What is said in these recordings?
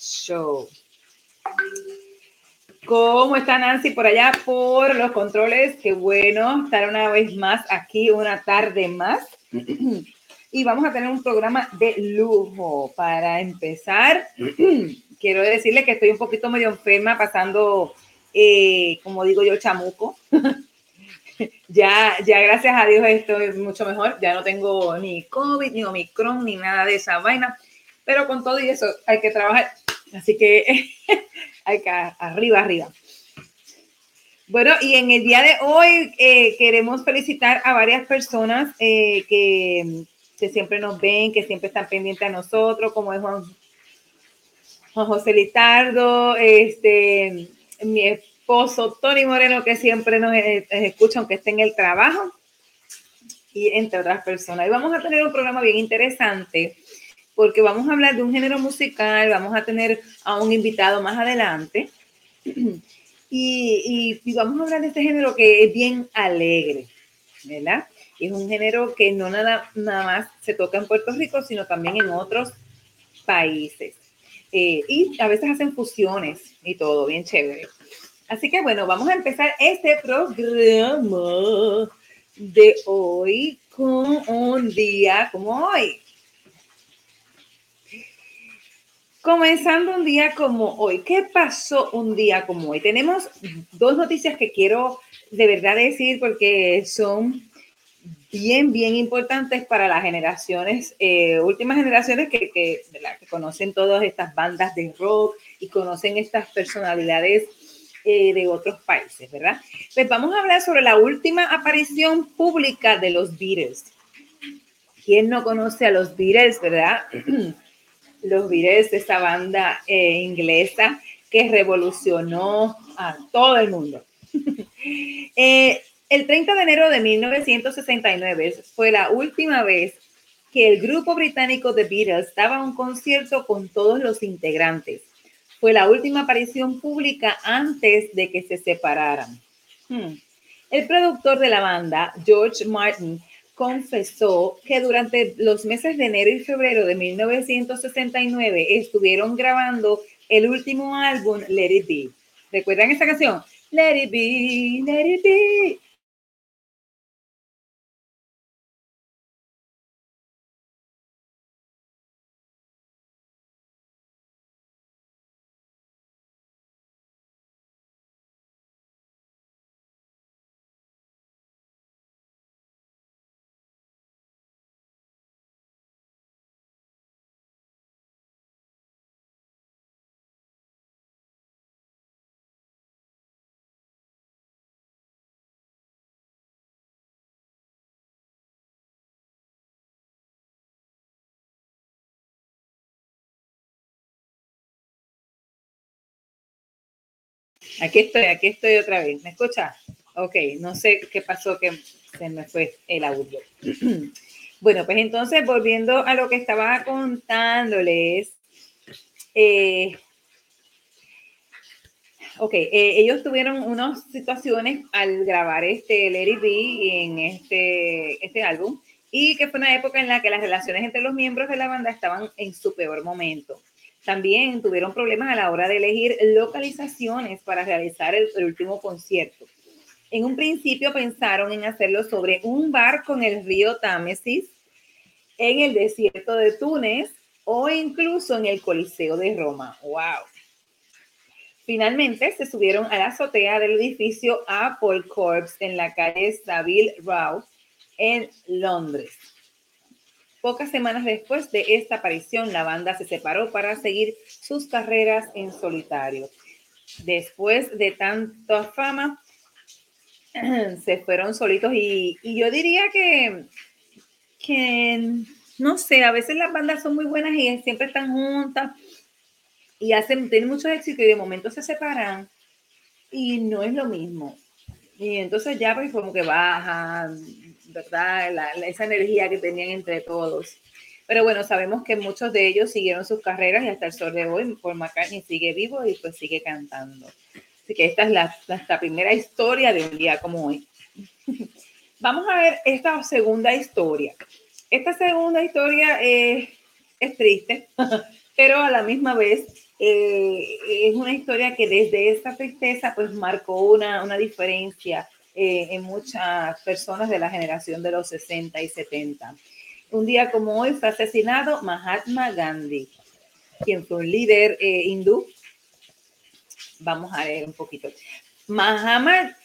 Show. ¿Cómo está Nancy por allá por los controles? Qué bueno estar una vez más aquí, una tarde más. Y vamos a tener un programa de lujo. Para empezar, quiero decirle que estoy un poquito medio enferma, pasando, eh, como digo yo, chamuco. ya, ya gracias a Dios estoy mucho mejor. Ya no tengo ni COVID, ni Omicron, ni nada de esa vaina. Pero con todo y eso hay que trabajar. Así que que arriba, arriba. Bueno, y en el día de hoy eh, queremos felicitar a varias personas eh, que, siempre nos ven, que siempre están pendientes a nosotros, como es Juan, José Litardo, este, mi esposo Tony Moreno, que siempre nos, eh, escucha aunque esté en el trabajo, y entre otras personas. Y vamos a tener un programa bien interesante porque vamos a hablar de un género musical, vamos a tener a un invitado más adelante y, vamos a hablar de este género que es bien alegre, ¿verdad? Es un género que no nada, nada más se toca en Puerto Rico, sino también en otros países. Eh, y a veces hacen fusiones y todo, bien chévere. Así que bueno, vamos a empezar este programa de hoy con un día como hoy. Comenzando un día como hoy, ¿qué pasó un día como hoy? Tenemos dos noticias que quiero de verdad decir porque son bien, bien importantes para las generaciones, eh, últimas generaciones que, que, que, conocen todas estas bandas de rock y conocen estas personalidades eh, de otros países, ¿verdad? Pues vamos a hablar sobre la última aparición pública de los Beatles. ¿Quién no conoce a los Beatles, verdad? los Beatles, esa banda eh, inglesa que revolucionó a todo el mundo. Eh, el 30 de enero de 1969 fue la última vez que el grupo británico The Beatles daba un concierto con todos los integrantes. Fue la última aparición pública antes de que se separaran. Hmm. El productor de la banda, George Martin, confesó que durante los meses de enero y febrero de 1969 estuvieron grabando el último álbum Let It Be. ¿Recuerdan esa canción? Let It Be, Let It Be. Aquí estoy, aquí estoy otra vez. ¿Me escucha? Ok, no sé qué pasó que se me fue el audio. bueno, pues entonces volviendo a lo que estaba contándoles. Eh, ok, eh, ellos tuvieron unas situaciones al grabar este Lady B en este, este álbum y que fue una época en la que las relaciones entre los miembros de la banda estaban en su peor momento. También tuvieron problemas a la hora de elegir localizaciones para realizar el, último concierto. En un principio pensaron en hacerlo sobre un bar con el río Támesis en el desierto de Túnez o incluso en el Coliseo de Roma. ¡Wow! Finalmente se subieron a la azotea del edificio Apple Corps en la calle Savile Row en Londres. Pocas semanas después de esta aparición, la banda se separó para seguir sus carreras en solitario. Después de tanta fama, se fueron solitos y, yo diría que, que, no sé, a veces las bandas son muy buenas y siempre están juntas y hacen, tienen mucho éxito y de momento se separan y no es lo mismo. Y entonces ya pues como que bajan, ¿verdad? esa energía que tenían entre todos. Pero bueno, sabemos que muchos de ellos siguieron sus carreras y hasta el sol de hoy Paul McCartney sigue vivo y pues sigue cantando. Así que esta es la, primera historia de un día como hoy. Vamos a ver esta segunda historia. Esta segunda historia es triste, pero a la misma vez eh, es una historia que desde esta tristeza pues marcó una, una diferencia eh, en muchas personas de la generación de los 60 y 70. Un día como hoy fue asesinado Mahatma Gandhi, quien fue un líder eh, hindú. Vamos a leer un poquito. Mahatma,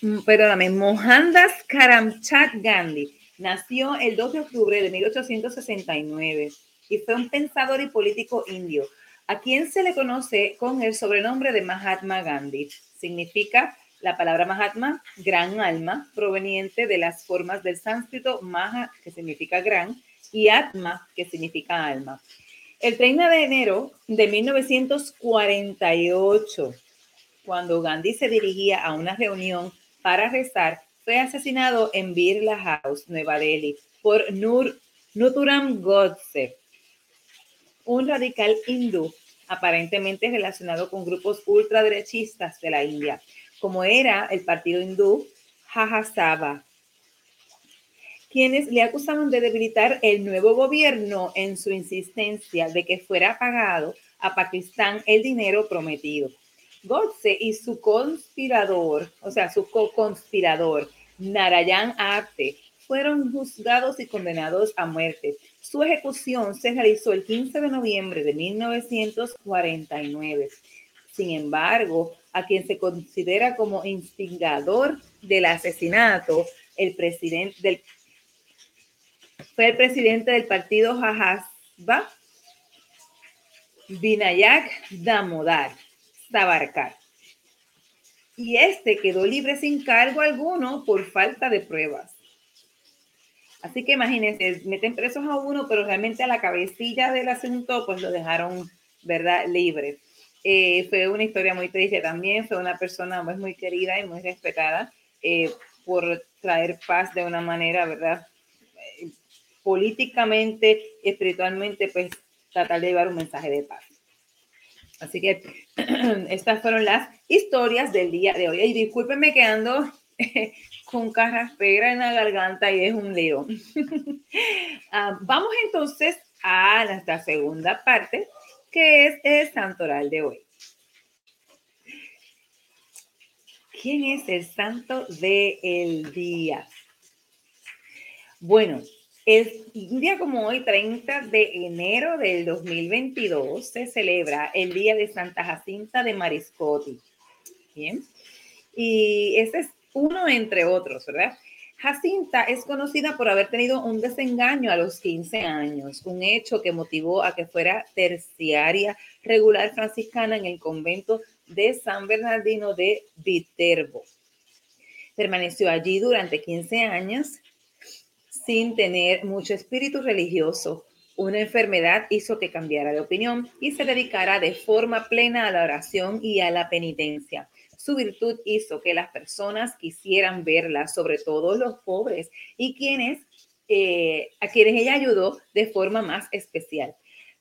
mm, perdóname, Mohandas Karamchand Gandhi nació el 2 de octubre de 1869 y fue un pensador y político indio, a quien se le conoce con el sobrenombre de Mahatma Gandhi. Significa la palabra Mahatma, gran alma, proveniente de las formas del sánscrito Maha, que significa gran, y Atma, que significa alma. El 30 de enero de 1948, cuando Gandhi se dirigía a una reunión para rezar, fue asesinado en Birla House, Nueva Delhi, por Nur, Nuturam Godse, un radical hindú aparentemente relacionado con grupos ultraderechistas de la India, como era el partido hindú Jajasaba, quienes le acusaban de debilitar el nuevo gobierno en su insistencia de que fuera pagado a Pakistán el dinero prometido. Godse y su conspirador, o sea, su co-conspirador, Narayan Apte, fueron juzgados y condenados a muerte. Su ejecución se realizó el 15 de noviembre de 1949. Sin embargo, a quien se considera como instigador del asesinato, el presidente del fue el presidente del partido Jajasba, Vinayak Damodar Savarkar. Y este quedó libre sin cargo alguno por falta de pruebas. Así que imagínense, meten presos a uno, pero realmente a la cabecilla del asunto, pues lo dejaron, ¿verdad?, libre. Eh, fue una historia muy triste también, fue una persona muy, muy querida y muy respetada eh, por traer paz de una manera, ¿verdad? Eh, políticamente, espiritualmente, pues tratar de llevar un mensaje de paz. Así que estas fueron las historias del día de hoy. Y discúlpenme que ando con carraspera en la garganta y es un lío. Ah, vamos entonces a nuestra segunda parte, que es el santoral de hoy. ¿Quién es el santo del día? Bueno, el, un día como hoy, 30 de enero del 2022, se celebra el Día de Santa Jacinta de Mariscotti. Bien. Y ese es uno entre otros, ¿verdad? Jacinta es conocida por haber tenido un desengaño a los 15 años, un hecho que motivó a que fuera terciaria regular franciscana en el convento de San Bernardino de Viterbo. Permaneció allí durante 15 años sin tener mucho espíritu religioso. Una enfermedad hizo que cambiara de opinión y se dedicara de forma plena a la oración y a la penitencia. Su virtud hizo que las personas quisieran verla, sobre todo los pobres y quienes, eh, a quienes ella ayudó de forma más especial.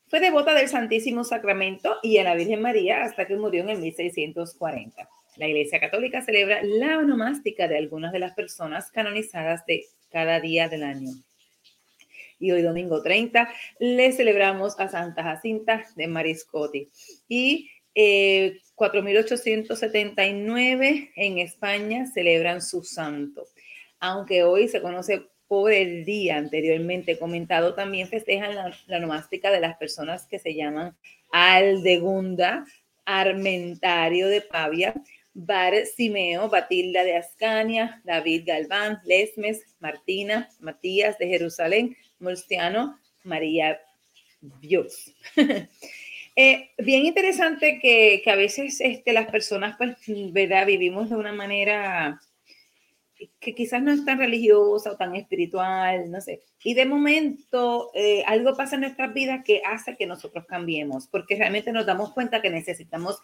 Fue devota del Santísimo Sacramento y a la Virgen María hasta que murió en el 1640. La Iglesia Católica celebra la onomástica de algunas de las personas canonizadas de cada día del año. Y hoy domingo 30 le celebramos a Santa Jacinta de Mariscotti. Y eh, 4.879 en España celebran su santo. Aunque hoy se conoce por el día anteriormente comentado, también festejan la, la nomástica de las personas que se llaman Aldegunda, Armentario de Pavia, Bar Simeo, Batilda de Ascania, David Galván, Lesmes, Martina, Matías de Jerusalén, Murciano, María Dios. Eh, bien interesante que, a veces este, las personas, pues, ¿verdad? Vivimos de una manera que quizás no es tan religiosa o tan espiritual, no sé. Y de momento eh, algo pasa en nuestras vidas que hace que nosotros cambiemos, porque realmente nos damos cuenta que necesitamos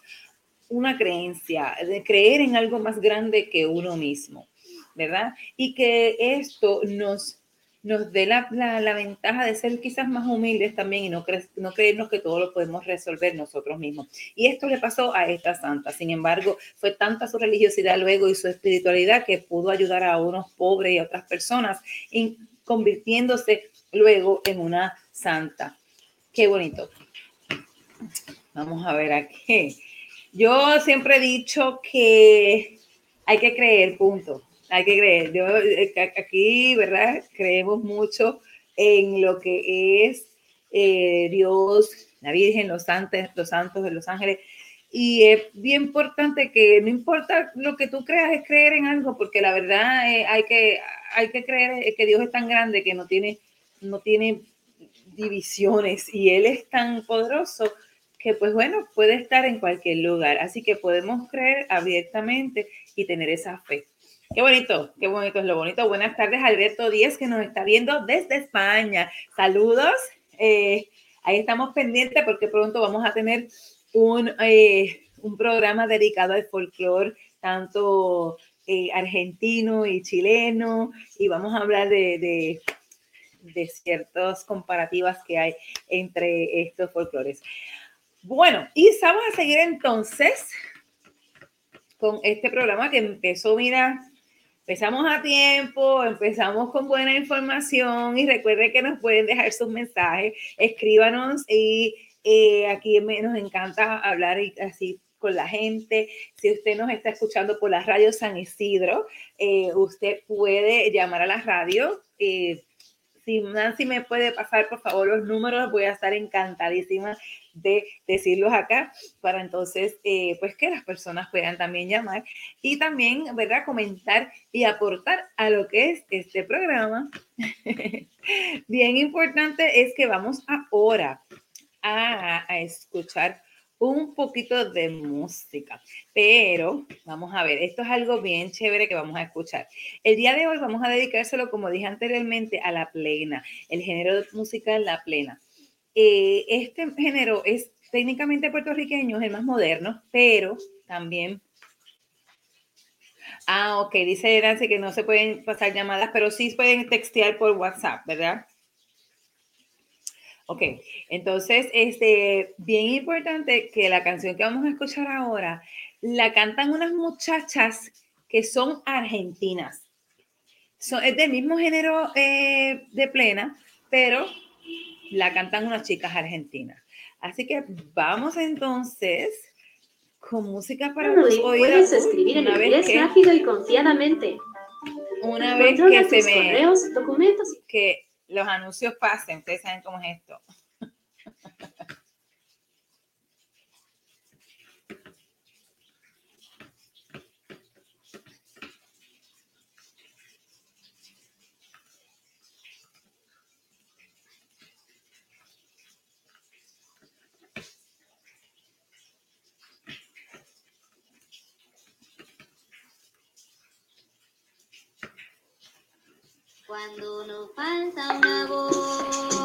una creencia, de creer en algo más grande que uno mismo, ¿verdad? Y que esto nos nos dé la, la, ventaja de ser quizás más humildes también y no, no creernos que todo lo podemos resolver nosotros mismos. Y esto le pasó a esta santa. Sin embargo, fue tanta su religiosidad luego y su espiritualidad que pudo ayudar a unos pobres y a otras personas, convirtiéndose luego en una santa. Qué bonito. Vamos a ver aquí. Yo siempre he dicho que hay que creer, punto. Hay que creer. Yo eh, aquí, ¿verdad? Creemos mucho en lo que es eh, Dios, la Virgen, los santos, los santos de los ángeles. Y es bien importante que no importa lo que tú creas, es creer en algo, porque la verdad eh, hay, que, hay que creer que Dios es tan grande que no tiene, no tiene divisiones y Él es tan poderoso que pues bueno, puede estar en cualquier lugar. Así que podemos creer abiertamente y tener esa fe. Qué bonito, qué bonito es lo bonito. Buenas tardes, Alberto Díez, que nos está viendo desde España. Saludos. Eh, ahí estamos pendientes porque pronto vamos a tener un, eh, un programa dedicado al folclore, tanto eh, argentino y chileno, y vamos a hablar de, de, de ciertas comparativas que hay entre estos folclores. Bueno, y vamos a seguir entonces con este programa que empezó, mira, empezamos a tiempo, empezamos con buena información y recuerden que nos pueden dejar sus mensajes, escríbanos y eh, aquí nos encanta hablar así con la gente. Si usted nos está escuchando por la radio San Isidro, eh, usted puede llamar a la radio. Eh, si Nancy me puede pasar, por favor, los números, voy a estar encantadísima de decirlos acá para entonces, eh, pues que las personas puedan también llamar y también, ¿verdad? Comentar y aportar a lo que es este programa. Bien importante es que vamos ahora a, a escuchar un poquito de música, pero vamos a ver, esto es algo bien chévere que vamos a escuchar. El día de hoy vamos a dedicárselo, como dije anteriormente, a la plena, el género musical la plena. Eh, este género es técnicamente puertorriqueño, es el más moderno, pero también... Ah, ok, dice Nancy que no se pueden pasar llamadas, pero sí pueden textear por WhatsApp, ¿verdad? Ok, entonces, este, bien importante que la canción que vamos a escuchar ahora la cantan unas muchachas que son argentinas. Son, es del mismo género eh, de plena, pero la cantan unas chicas argentinas. Así que vamos entonces con música para los oídos. Puedes escribir en inglés que, rápido y confiadamente. Una vez que se me correos, documentos. que los anuncios pasen, ustedes saben cómo es esto. Cuando nos falta una voz.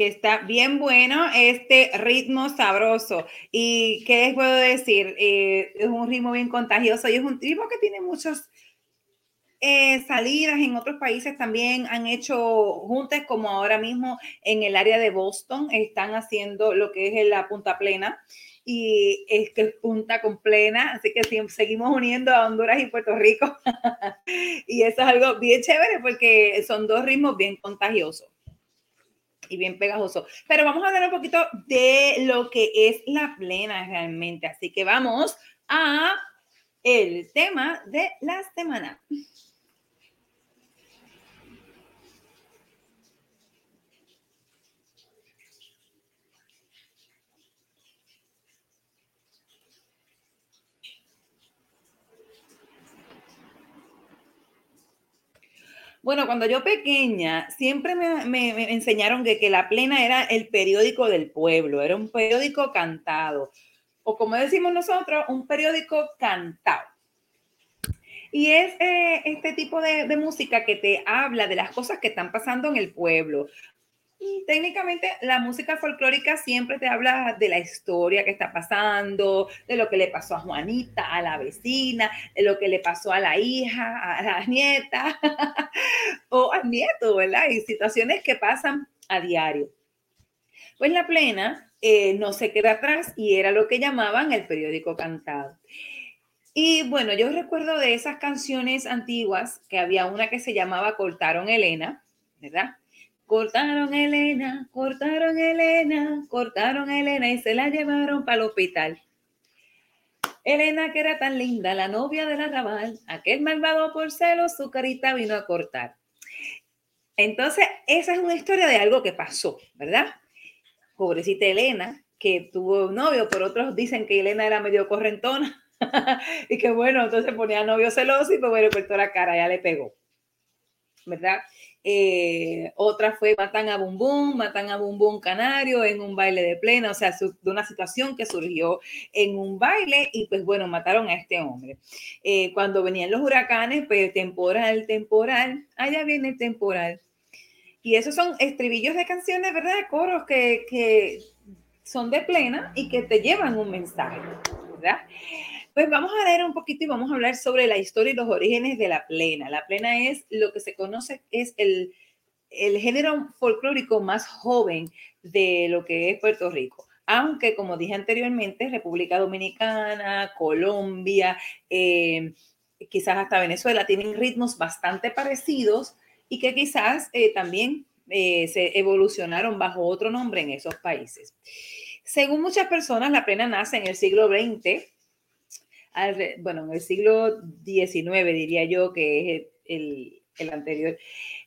que está bien bueno este ritmo sabroso. ¿Y qué les puedo decir? Eh, es un ritmo bien contagioso y es un ritmo que tiene muchas eh, salidas en otros países también han hecho juntas, como ahora mismo en el área de Boston, están haciendo lo que es la punta plena y es que punta con plena, así que seguimos uniendo a Honduras y Puerto Rico. y eso es algo bien chévere porque son dos ritmos bien contagiosos y bien pegajoso. Pero vamos a hablar un poquito de lo que es la plena realmente. Así que vamos a el tema de la semana. Bueno, cuando yo pequeña, siempre me, me, me enseñaron que, que, La Plena era el periódico del pueblo, era un periódico cantado, o como decimos nosotros, un periódico cantado. Y es eh, este tipo de, de música que te habla de las cosas que están pasando en el pueblo. Técnicamente la música folclórica siempre te habla de la historia que está pasando, de lo que le pasó a Juanita, a la vecina, de lo que le pasó a la hija, a la nieta o al nieto, ¿verdad? Y situaciones que pasan a diario. Pues la plena eh, no se queda atrás y era lo que llamaban el periódico cantado. Y bueno, yo recuerdo de esas canciones antiguas que había una que se llamaba Cortaron Elena, ¿verdad? Cortaron Elena, cortaron Elena, cortaron Elena y se la llevaron para el hospital. Elena, que era tan linda, la novia del arrabal, aquel malvado por celos, su carita vino a cortar. Entonces, esa es una historia de algo que pasó, ¿verdad? Pobrecita Elena, que tuvo un novio, pero otros dicen que Elena era medio correntona y que bueno, entonces ponía novio celoso y pues bueno, cortó la cara, ya le pegó, ¿verdad? Eh, otra fue matan a Bum Bum, matan a Bum Bum Canario en un baile de plena, o sea, de una situación que surgió en un baile y pues bueno, mataron a este hombre. Eh, cuando venían los huracanes, pues temporal, temporal, allá viene temporal. Y esos son estribillos de canciones, ¿verdad? De coros que, que son de plena y que te llevan un mensaje, ¿verdad? Pues vamos a leer un poquito y vamos a hablar sobre la historia y los orígenes de la plena. La plena es lo que se conoce, es el, el género folclórico más joven de lo que es Puerto Rico. Aunque, como dije anteriormente, República Dominicana, Colombia, eh, quizás hasta Venezuela tienen ritmos bastante parecidos y que quizás eh, también eh, se evolucionaron bajo otro nombre en esos países. Según muchas personas, la plena nace en el siglo XX bueno, en el siglo XIX diría yo que es el, anterior,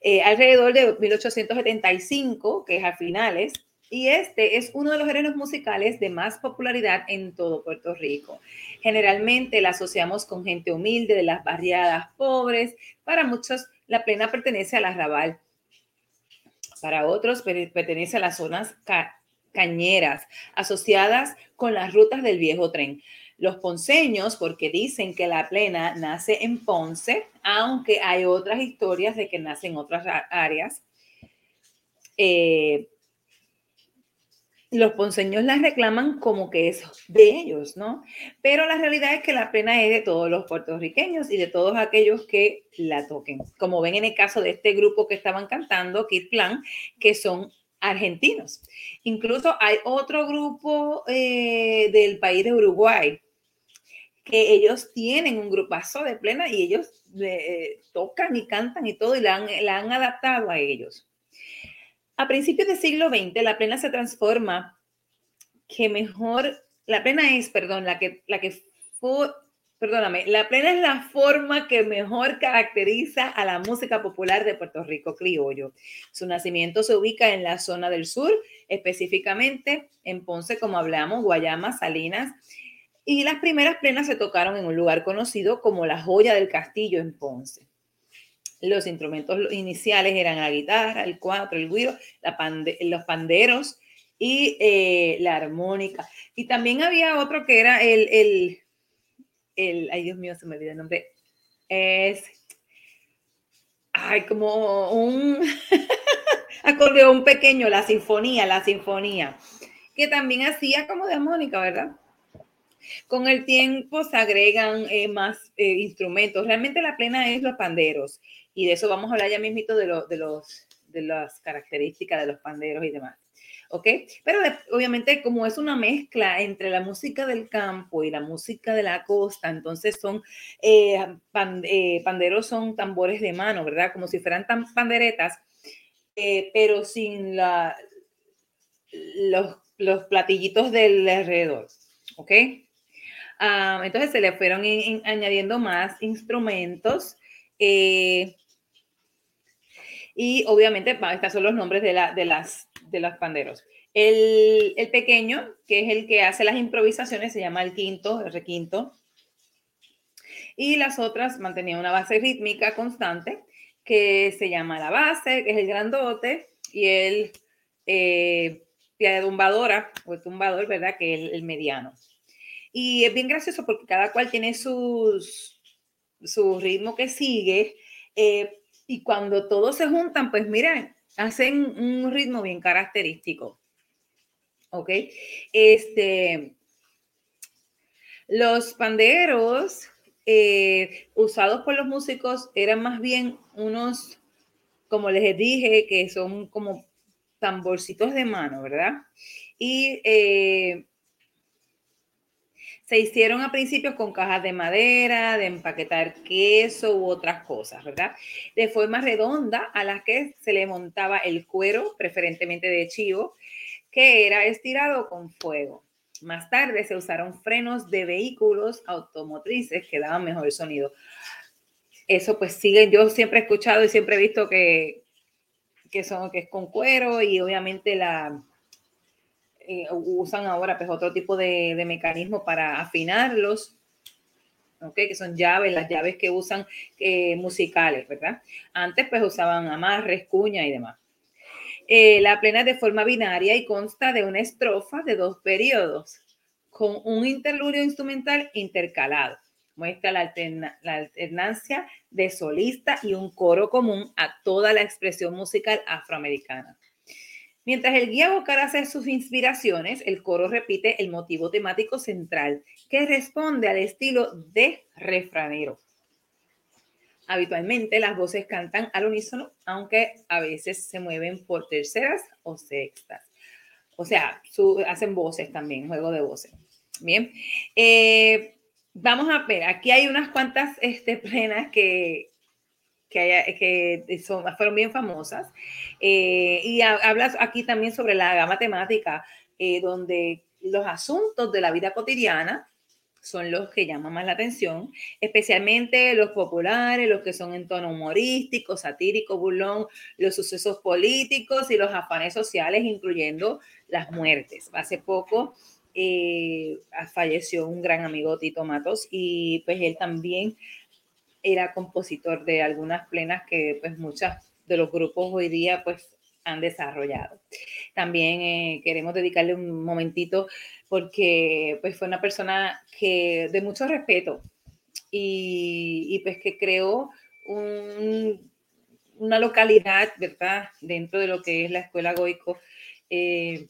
eh, alrededor de 1875, que es a finales, y este es uno de los géneros musicales de más popularidad en todo Puerto Rico. Generalmente la asociamos con gente humilde de las barriadas pobres. Para muchos, la plena pertenece al arrabal. Para otros, pertenece a las zonas cañeras, asociadas con las rutas del viejo tren los ponceños, porque dicen que la plena nace en Ponce, aunque hay otras historias de que nace en otras áreas. Eh, los ponceños la reclaman como que es de ellos, ¿no? Pero la realidad es que la plena es de todos los puertorriqueños y de todos aquellos que la toquen. Como ven en el caso de este grupo que estaban cantando, Kid Plan, que son argentinos. Incluso hay otro grupo eh, del país de Uruguay que ellos tienen un grupazo de plena y ellos eh, tocan y cantan y todo y la han, la han adaptado a ellos. A principios del siglo XX, la plena se transforma que mejor, la plena es, perdón, la que, la que fue, perdóname, la plena es la forma que mejor caracteriza a la música popular de Puerto Rico criollo. Su nacimiento se ubica en la zona del sur, específicamente en Ponce, como hablamos, Guayama, Salinas, y las primeras plenas se tocaron en un lugar conocido como la joya del castillo en Ponce. Los instrumentos iniciales eran la guitarra, el cuatro, el guiro, los panderos y eh, la armónica. Y también había otro que era el, el, el, ay Dios mío, se me olvidó el nombre, es, ay, como un acordeón pequeño, la sinfonía, la sinfonía, que también hacía como de armónica, ¿verdad? Con el tiempo se agregan eh, más eh, instrumentos. Realmente la plena es los panderos. Y de eso vamos a hablar ya mismito de, de, los, de las características de los panderos y demás. ¿Ok? Pero obviamente como es una mezcla entre la música del campo y la música de la costa, entonces son, eh, panderos son tambores de mano, ¿verdad? Como si fueran tan panderetas, pero sin la, los, los platillitos del alrededor. ¿Ok? Ah, entonces se le fueron añadiendo más instrumentos. Eh, y obviamente, estos son los nombres de, la, las, panderos. El, el, pequeño, que es el que hace las improvisaciones, se llama el quinto, el requinto. Y las otras mantenían una base rítmica constante, que se llama la base, que es el grandote, y el eh, tumbadora, o el tumbador, ¿verdad? Que es el mediano. Y es bien gracioso porque cada cual tiene sus, su ritmo que sigue. eh, y cuando todos se juntan, pues miren, hacen un ritmo bien característico. ¿Ok? Este, los panderos eh, usados por los músicos eran más bien unos, como les dije, que son como tamborcitos de mano, ¿verdad? Y eh, se hicieron a principios con cajas de madera, de empaquetar queso u otras cosas, ¿verdad? De forma redonda a las que se le montaba el cuero, preferentemente de chivo, que era estirado con fuego. Más tarde se usaron frenos de vehículos automotrices que daban mejor sonido. Eso pues sigue, yo siempre he escuchado y siempre he visto que, que, son, que es con cuero y obviamente la, eh, usan ahora pues otro tipo de, mecanismo para afinarlos, ¿okay? que son llaves, las llaves que usan eh, musicales, ¿verdad? Antes pues usaban amarres, cuña y demás. Eh, la plena es de forma binaria y consta de una estrofa de dos periodos con un interludio instrumental intercalado. Muestra la, la alternancia de solista y un coro común a toda la expresión musical afroamericana. Mientras el guía vocal hace sus inspiraciones, el coro repite el motivo temático central que responde al estilo de refranero. Habitualmente las voces cantan al unísono, aunque a veces se mueven por terceras o sextas. O sea, hacen voces también, juego de voces. Bien. Eh, vamos a ver, aquí hay unas cuantas este, plenas que, que, haya, que son, fueron bien famosas. Eh, y hablas aquí también sobre la gama temática, eh, donde los asuntos de la vida cotidiana son los que llaman más la atención, especialmente los populares, los que son en tono humorístico, satírico, burlón, los sucesos políticos y los afanes sociales, incluyendo las muertes. Hace poco eh, falleció un gran amigo Tito Matos y pues él también era compositor de algunas plenas que pues muchas de los grupos hoy día pues han desarrollado. También eh, queremos dedicarle un momentito porque pues fue una persona que de mucho respeto y, pues que creó un, una localidad, ¿verdad? Dentro de lo que es la escuela Goico, eh,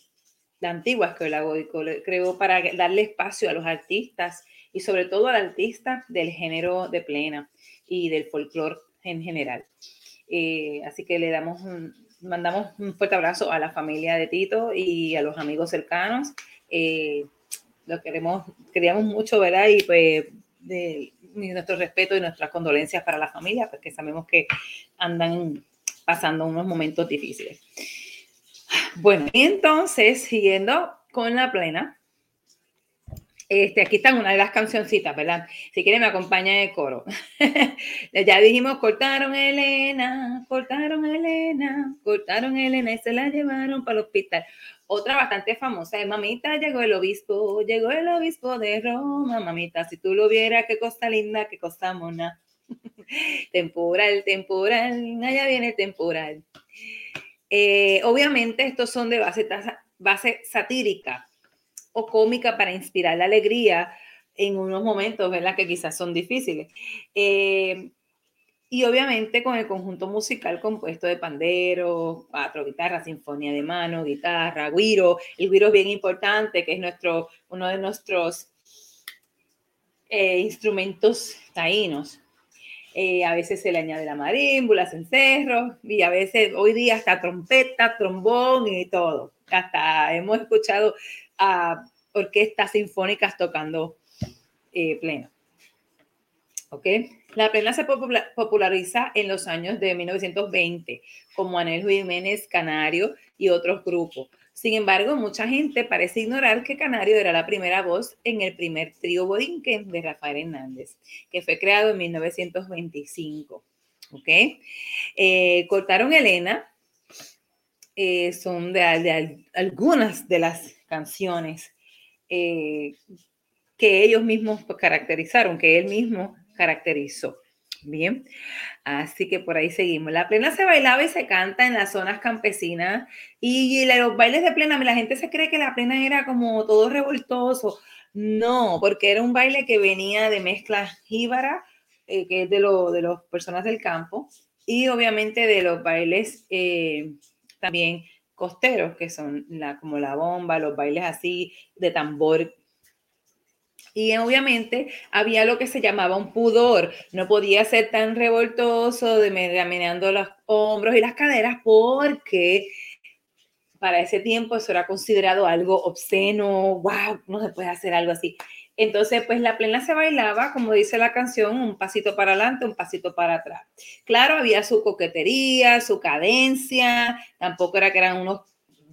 la antigua escuela Goico, creó para darle espacio a los artistas y sobre todo al artista del género de plena y del folclore en general. Eh, así que le damos un, mandamos un fuerte abrazo a la familia de Tito y a los amigos cercanos. Eh, lo queremos, queríamos mucho, ¿verdad? Y pues de, nuestro respeto y nuestras condolencias para la familia, porque sabemos que andan pasando unos momentos difíciles. Bueno, entonces, siguiendo con la plena, este, aquí están una de las cancioncitas, ¿verdad? Si quieren me acompañan el coro. ya dijimos, cortaron Elena, cortaron Elena, cortaron Elena y se la llevaron para el hospital. Otra bastante famosa es Mamita, llegó el obispo, llegó el obispo de Roma, mamita, si tú lo vieras, qué cosa linda, qué cosa mona. temporal, temporal, allá viene temporal. Eh, obviamente estos son de base, base satírica o cómica para inspirar la alegría en unos momentos, ¿verdad? Que quizás son difíciles. Eh, y obviamente con el conjunto musical compuesto de pandero, cuatro guitarras, sinfonía de mano, guitarra, guiro. El guiro es bien importante, que es nuestro, uno de nuestros eh, instrumentos taínos. Eh, a veces se le añade la marímbula, cencerro, y a veces hoy día hasta trompeta, trombón y todo. Hasta hemos escuchado orquestas sinfónicas tocando eh, plena. ¿Ok? La plena se populariza en los años de 1920 como Anel Jiménez Canario y otros grupos. Sin embargo, mucha gente parece ignorar que Canario era la primera voz en el primer trío Borinquen de Rafael Hernández, que fue creado en 1925. ¿Ok? Eh, cortaron Elena, eh, son algunas de las canciones eh, que ellos mismos caracterizaron, que él mismo caracterizó. Bien, así que por ahí seguimos. La plena se bailaba y se canta en las zonas campesinas y, los bailes de plena, la gente se cree que la plena era como todo revoltoso, No, porque era un baile que venía de mezcla jíbara, eh, que es de, lo, de las personas del campo, y obviamente de los bailes eh, también costeros, que son la, como la bomba, los bailes así de tambor. Y obviamente había lo que se llamaba un pudor, no podía ser tan revoltoso, de meneando los hombros y las caderas, porque para ese tiempo eso era considerado algo obsceno, wow, no se puede hacer algo así. Entonces, pues la plena se bailaba, como dice la canción, un pasito para adelante, un pasito para atrás. Claro, había su coquetería, su cadencia, tampoco era que eran unos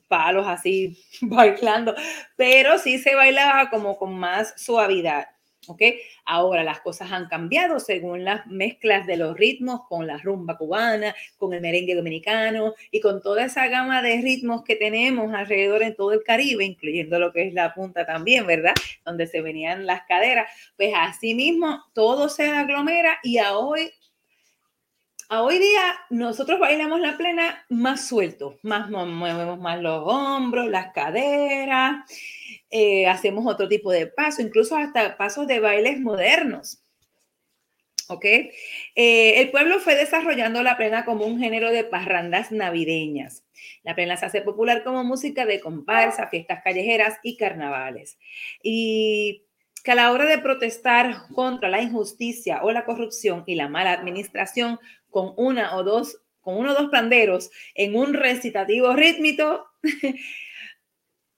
palos así bailando, pero sí se bailaba como con más suavidad. ¿Ok? Ahora las cosas han cambiado según las mezclas de los ritmos con la rumba cubana, con el merengue dominicano y con toda esa gama de ritmos que tenemos alrededor en todo el Caribe, incluyendo lo que es la punta también, ¿verdad? Donde se venían las caderas. Pues así mismo todo se aglomera y a hoy a hoy día nosotros bailamos la plena más suelto, más movemos más los hombros, las caderas, eh, hacemos otro tipo de paso, incluso hasta pasos de bailes modernos. ¿Ok? Eh, el pueblo fue desarrollando la plena como un género de parrandas navideñas. La plena se hace popular como música de comparsa, fiestas callejeras y carnavales. Y que a la hora de protestar contra la injusticia o la corrupción y la mala administración con una o dos, con uno o dos panderos en un recitativo rítmico,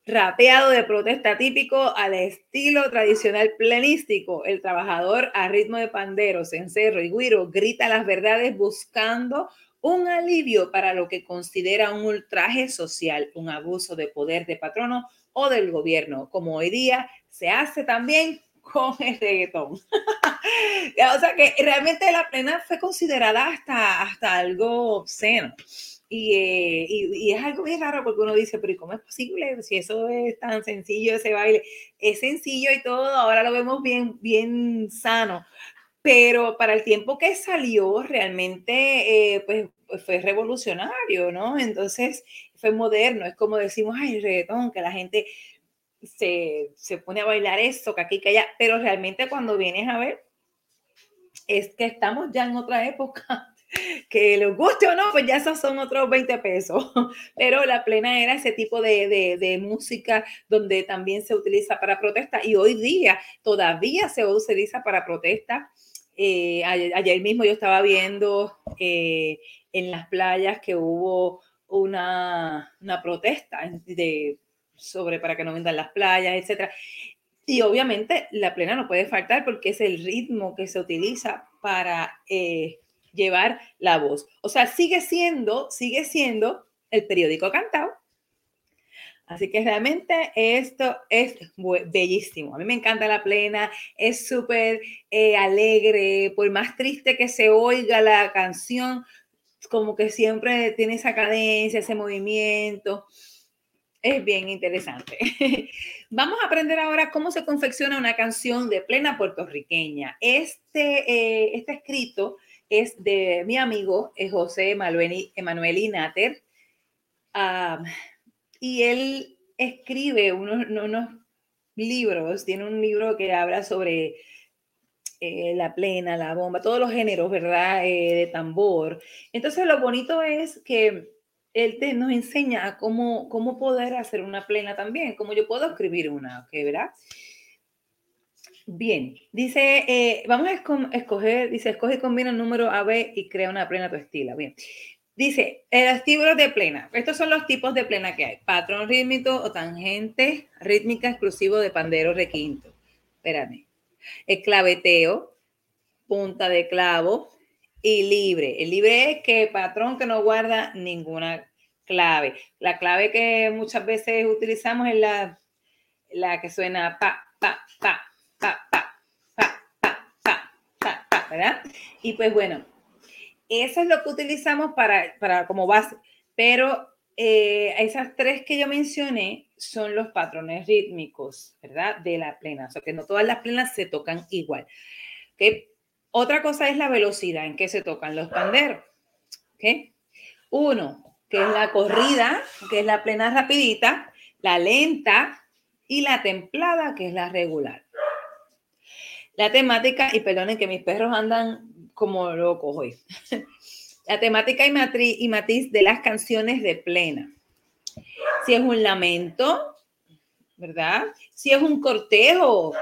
rapeado de protesta típico al estilo tradicional plenístico. El trabajador a ritmo de panderos, cerro y guiro grita las verdades buscando un alivio para lo que considera un ultraje social, un abuso de poder de patrono o del gobierno, como hoy día se hace también con el reggaetón. o sea que realmente la plena fue considerada hasta, hasta algo obsceno. Eh, y, y, es algo bien raro porque uno dice, pero ¿y cómo es posible? Si eso es tan sencillo, ese baile, es sencillo y todo, ahora lo vemos bien, bien sano. Pero para el tiempo que salió, realmente, eh, pues, pues, fue revolucionario, ¿no? Entonces, fue moderno, es como decimos, ay, el reggaetón, que la gente se, se pone a bailar esto, que aquí, que allá, pero realmente cuando vienes a ver, es que estamos ya en otra época que les guste o no, pues ya esos son otros 20 pesos. Pero la plena era ese tipo de, de, música donde también se utiliza para protesta y hoy día todavía se utiliza para protesta. Eh, ayer, mismo yo estaba viendo eh, en las playas que hubo una, una protesta de, sobre para que no vendan las playas, etcétera. Y obviamente la plena no puede faltar porque es el ritmo que se utiliza para eh, llevar la voz. O sea, sigue siendo, sigue siendo el periódico cantado. Así que realmente esto es bellísimo. A mí me encanta la plena, es súper eh, alegre, por más triste que se oiga la canción, como que siempre tiene esa cadencia, ese movimiento. Es bien interesante. Vamos a aprender ahora cómo se confecciona una canción de plena puertorriqueña. Este, eh, este escrito es de mi amigo eh, José Emanuel Inater. y él escribe unos, unos, libros, tiene un libro que habla sobre eh, la plena, la bomba, todos los géneros, ¿verdad? De tambor. Entonces lo bonito es que él te, nos enseña cómo, cómo poder hacer una plena también, cómo yo puedo escribir una, ¿verdad? Bien, dice, eh, vamos a escoger, dice, escoge y combina el número AB y crea una plena tu estilo. Bien. Dice, el estilo de plena. Estos son los tipos de plena que hay. Patrón rítmico o tangente rítmica exclusivo de pandero requinto. Espérame. El claveteo, punta de clavo y libre. El libre es que patrón que no guarda ninguna clave. La clave que muchas veces utilizamos es la, la que suena pa, pa, pa, ¿verdad? Y pues bueno, eso es lo que utilizamos para, para como base, pero eh, esas tres que yo mencioné son los patrones rítmicos, ¿verdad? De la plena, o sea que no todas las plenas se tocan igual. ¿okay? Otra cosa es la velocidad en que se tocan los panderos. ¿okay? Uno, que es la corrida, que es la plena rapidita, la lenta, y la templada, que es la regular. La temática, y perdonen que mis perros andan como locos hoy. La temática y, y matiz de las canciones de plena. Si es un lamento, ¿verdad? Si es un cortejo,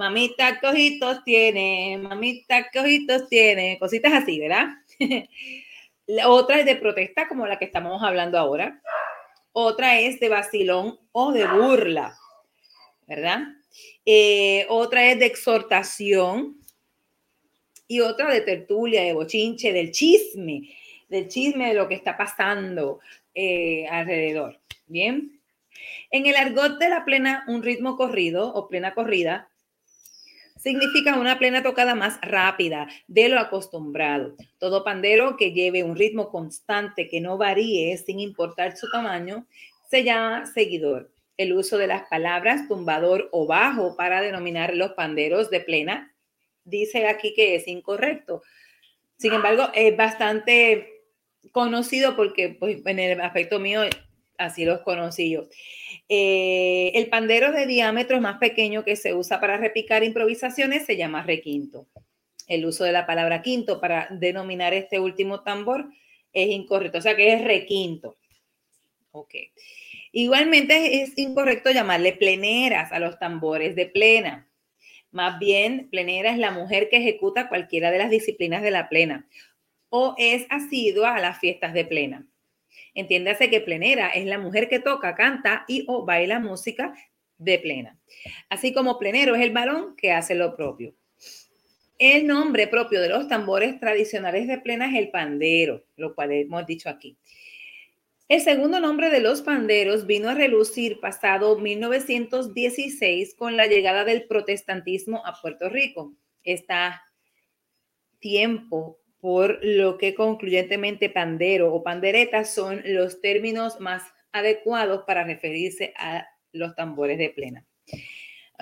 mamita, cojitos tiene, mamita, cojitos tiene, cositas así, ¿verdad? Otra es de protesta, como la que estamos hablando ahora. Otra es de vacilón o de burla, ¿verdad? Eh, otra es de exhortación y otra de tertulia, de bochinche, del chisme, del chisme de lo que está pasando eh, alrededor. Bien. En el argot de la plena, un ritmo corrido o plena corrida significa una plena tocada más rápida de lo acostumbrado. Todo pandero que lleve un ritmo constante que no varíe sin importar su tamaño se llama seguidor. El uso de las palabras tumbador o bajo para denominar los panderos de plena dice aquí que es incorrecto. Sin embargo, es bastante conocido porque pues, en el aspecto mío así los conocí yo. Eh, el pandero de diámetro más pequeño que se usa para repicar improvisaciones se llama requinto. El uso de la palabra quinto para denominar este último tambor es incorrecto, o sea que es requinto. Igualmente es incorrecto llamarle pleneras a los tambores de plena. Más bien, plenera es la mujer que ejecuta cualquiera de las disciplinas de la plena o es asidua a las fiestas de plena. Entiéndase que plenera es la mujer que toca, canta y o baila música de plena. Así como plenero es el varón que hace lo propio. El nombre propio de los tambores tradicionales de plena es el pandero, lo cual hemos dicho aquí. El segundo nombre de los panderos vino a relucir pasado 1916 con la llegada del protestantismo a Puerto Rico. Está tiempo por lo que concluyentemente pandero o pandereta son los términos más adecuados para referirse a los tambores de plena.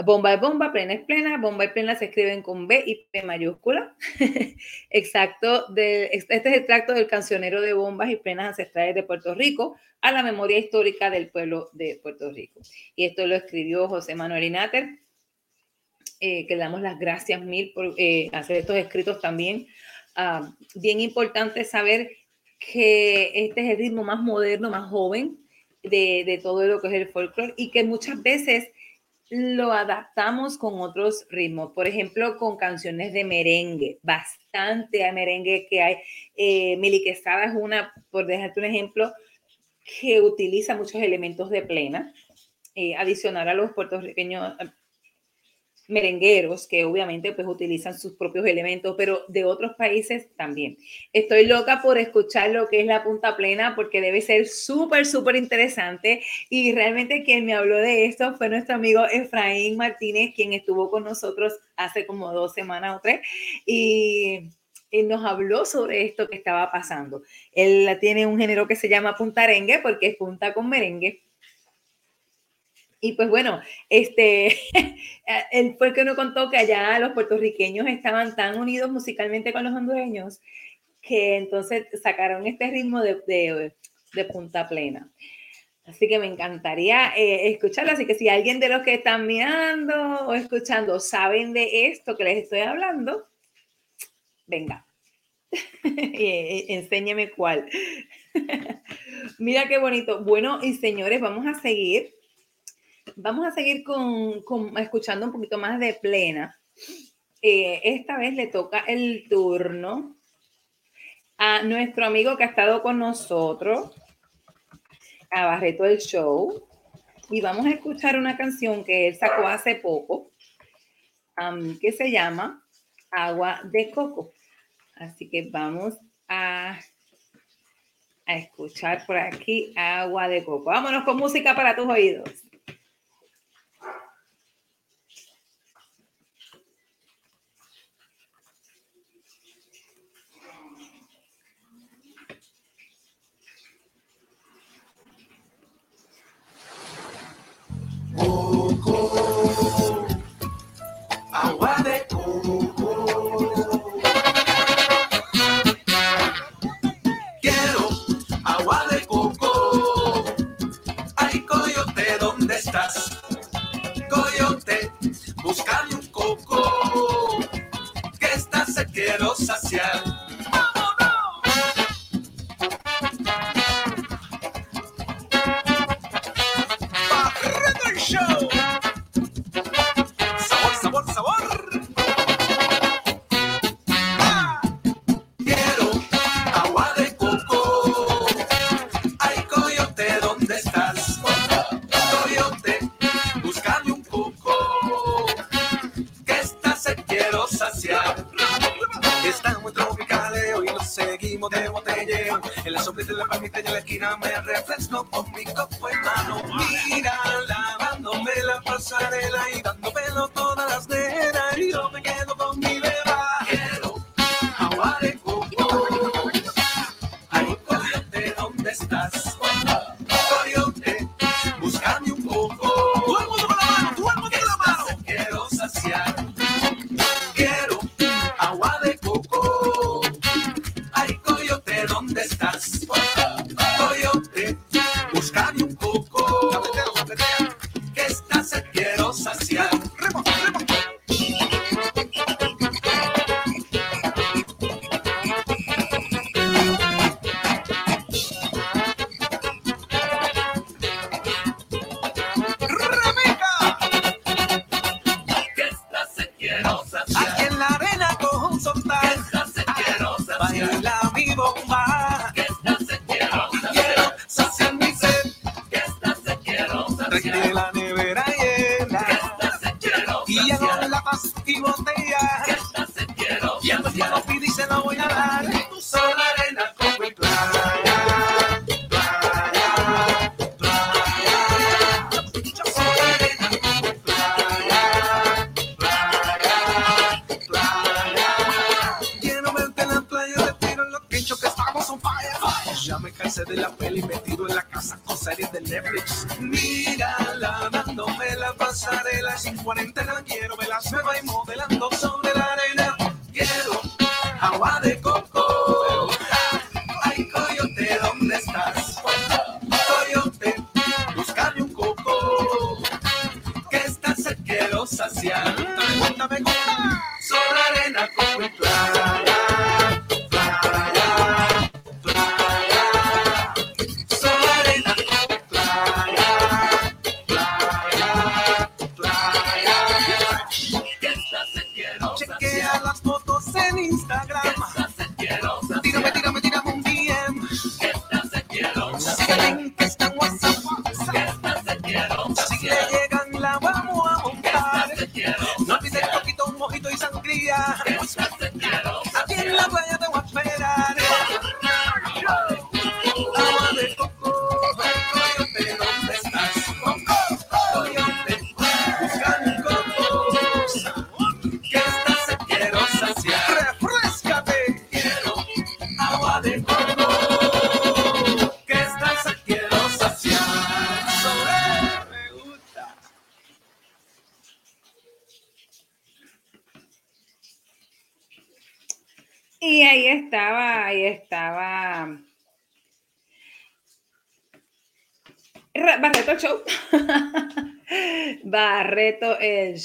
Bomba es bomba, plena es plena, bomba y plena se escriben con B y P mayúscula. Exacto, de, este es el tracto del cancionero de bombas y plenas ancestrales de Puerto Rico a la memoria histórica del pueblo de Puerto Rico. Y esto lo escribió José Manuel Inater, eh, que le damos las gracias mil por eh, hacer estos escritos también Ah, bien importante saber que este es el ritmo más moderno, más joven de, todo lo que es el folclore y que muchas veces lo adaptamos con otros ritmos, por ejemplo, con canciones de merengue, bastante merengue que hay. Eh, es una, por dejarte un ejemplo, que utiliza muchos elementos de plena, eh, adicional a los puertorriqueños, merengueros que obviamente pues utilizan sus propios elementos, pero de otros países también. Estoy loca por escuchar lo que es la punta plena porque debe ser súper, súper interesante y realmente quien me habló de esto fue nuestro amigo Efraín Martínez, quien estuvo con nosotros hace como dos semanas o tres y nos habló sobre esto que estaba pasando. Él tiene un género que se llama puntarengue porque es punta con merengue y pues bueno, este, el contó que allá los puertorriqueños estaban tan unidos musicalmente con los hondureños que entonces sacaron este ritmo de, punta plena. Así que me encantaría eh, escucharlo. Así que si alguien de los que están mirando o escuchando saben de esto que les estoy hablando, venga, enséñeme cuál. Mira qué bonito. Bueno, y señores, vamos a seguir Vamos a seguir con, escuchando un poquito más de plena. Eh, esta vez le toca el turno a nuestro amigo que ha estado con nosotros, a Barreto del Show. Y vamos a escuchar una canción que él sacó hace poco, que se llama Agua de Coco. Así que vamos a, a escuchar por aquí Agua de Coco. Vámonos con música para tus oídos.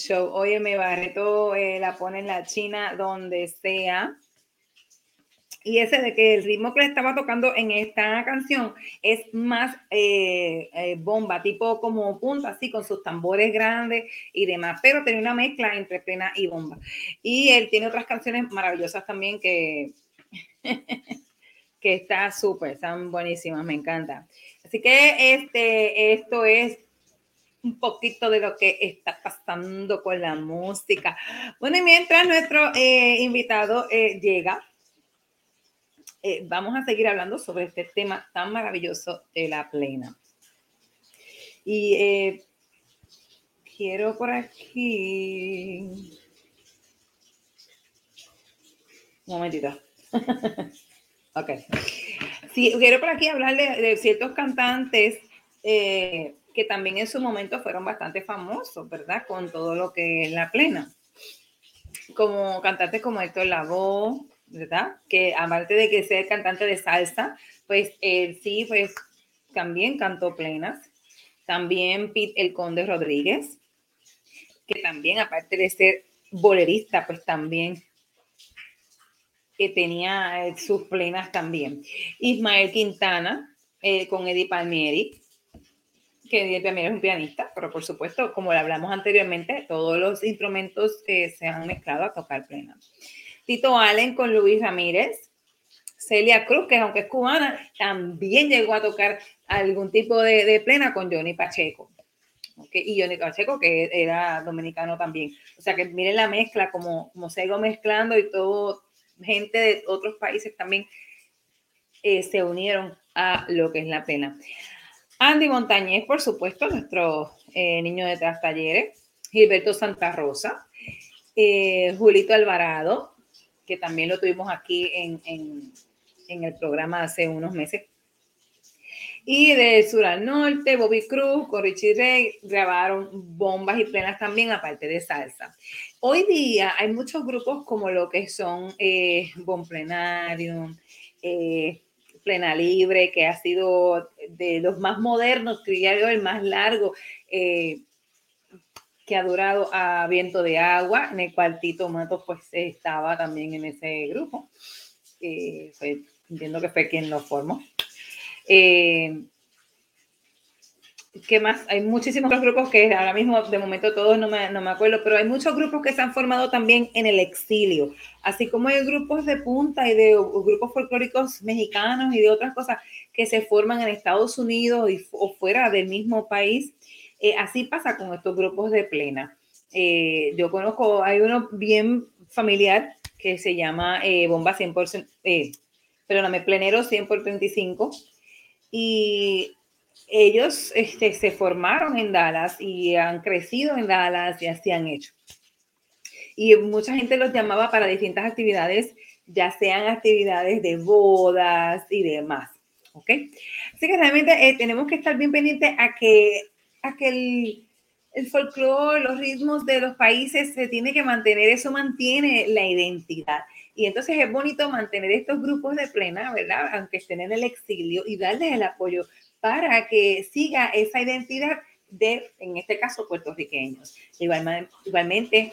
Show. Óyeme, Barreto eh, la pone en la China donde sea. Y ese de que el ritmo que le estaba tocando en esta canción es más eh, eh, bomba, tipo como punta, así con sus tambores grandes y demás, pero tiene una mezcla entre plena y bomba. Y él tiene otras canciones maravillosas también que, que está súper, están buenísimas, me encanta. Así que este, esto es un poquito de lo que está pasando con la música. Bueno, y mientras nuestro eh, invitado eh, llega, eh, vamos a seguir hablando sobre este tema tan maravilloso de la plena. Y quiero por aquí. Un momentito. ok. Sí, quiero por aquí hablar de, ciertos cantantes que también en su momento fueron bastante famosos, ¿verdad? Con todo lo que es la plena. Como cantantes como Héctor Lavoe, ¿verdad? Que aparte de que ser cantante de salsa, pues él sí, pues también cantó plenas. También Pete El Conde Rodríguez, que también aparte de ser bolerista, pues también que tenía eh, sus plenas también. Ismael Quintana eh, con Eddie Palmieri, que Palmieri es un pianista, pero por supuesto, como le hablamos anteriormente, todos los instrumentos eh, se han mezclado a tocar plenas. Tito Allen con Luis Ramírez, Celia Cruz, que aunque es cubana, también llegó a tocar algún tipo de, de plena con Johnny Pacheco. ¿okay? Y Johnny Pacheco, que era dominicano también. O sea que miren la mezcla, como, como se ido mezclando y todo, gente de otros países también eh, se unieron a lo que es la plena. Andy Montañez, por supuesto, nuestro eh, niño de tras talleres, Gilberto Santa Rosa, eh, Julito Alvarado, que también lo tuvimos aquí en, el programa hace unos meses, y de sur al norte, Bobby Cruz con Richie Ray grabaron bombas y plenas también, aparte de salsa. Hoy día hay muchos grupos como lo que son eh, Bon Plenarium, eh, Plena Libre, que ha sido de los más modernos, yo, el más largo, eh, que ha durado a Viento de Agua, en el cual Tito pues estaba también en ese grupo. Entiendo que fue quien lo formó. Eh, ¿Qué más? Hay muchísimos otros grupos que ahora mismo, de momento todos no me, no me, acuerdo, pero hay muchos grupos que se han formado también en el exilio, así como hay grupos de punta y de grupos folclóricos mexicanos y de otras cosas que se forman en Estados Unidos y, o fuera del mismo país. Eh, así pasa con estos grupos de plena. Eh, yo conozco, hay uno bien familiar que se llama eh, Bomba 100%, eh, perdóname, Plenero 100 por 35 y ellos este, se formaron en Dallas y han crecido en Dallas y así han hecho. Y mucha gente los llamaba para distintas actividades, ya sean actividades de bodas y demás. ¿Ok? Así que realmente eh, tenemos que estar bien pendientes a que, a que el, el folclore, los ritmos de los países se tiene que mantener, eso mantiene la identidad. Y entonces es bonito mantener estos grupos de plena, ¿verdad? Aunque estén en el exilio y darles el apoyo para que siga esa identidad de, en este caso, puertorriqueños. Igual, igualmente,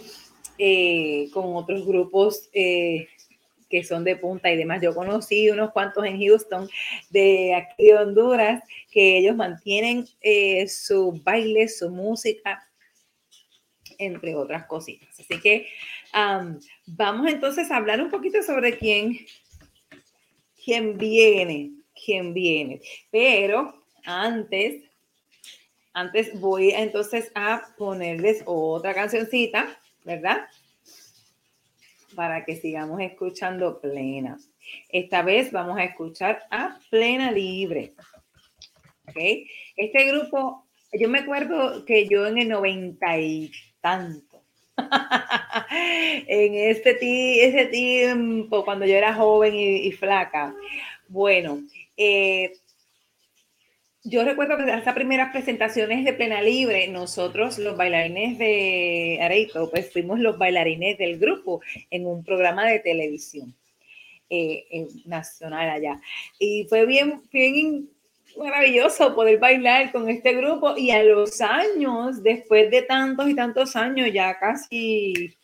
eh, con otros grupos eh, que son de punta y demás. Yo conocí unos cuantos en Houston de aquí de Honduras que ellos mantienen eh, su baile, su música, entre otras cositas. Así que vamos entonces a hablar un poquito sobre quién, quién viene, quién viene. Pero antes, antes voy entonces a ponerles otra cancioncita, ¿verdad? Para que sigamos escuchando plena. Esta vez vamos a escuchar a plena libre. ¿Ok? Este grupo, yo me acuerdo que yo en el noventa y tanto, en este ese tiempo, cuando yo era joven y, y flaca, bueno, eh, yo recuerdo que esas primeras presentaciones de Plena Libre, nosotros los bailarines de Areito, pues fuimos los bailarines del grupo en un programa de televisión eh, nacional allá. Y fue bien, bien maravilloso poder bailar con este grupo y a los años, después de tantos y tantos años, ya casi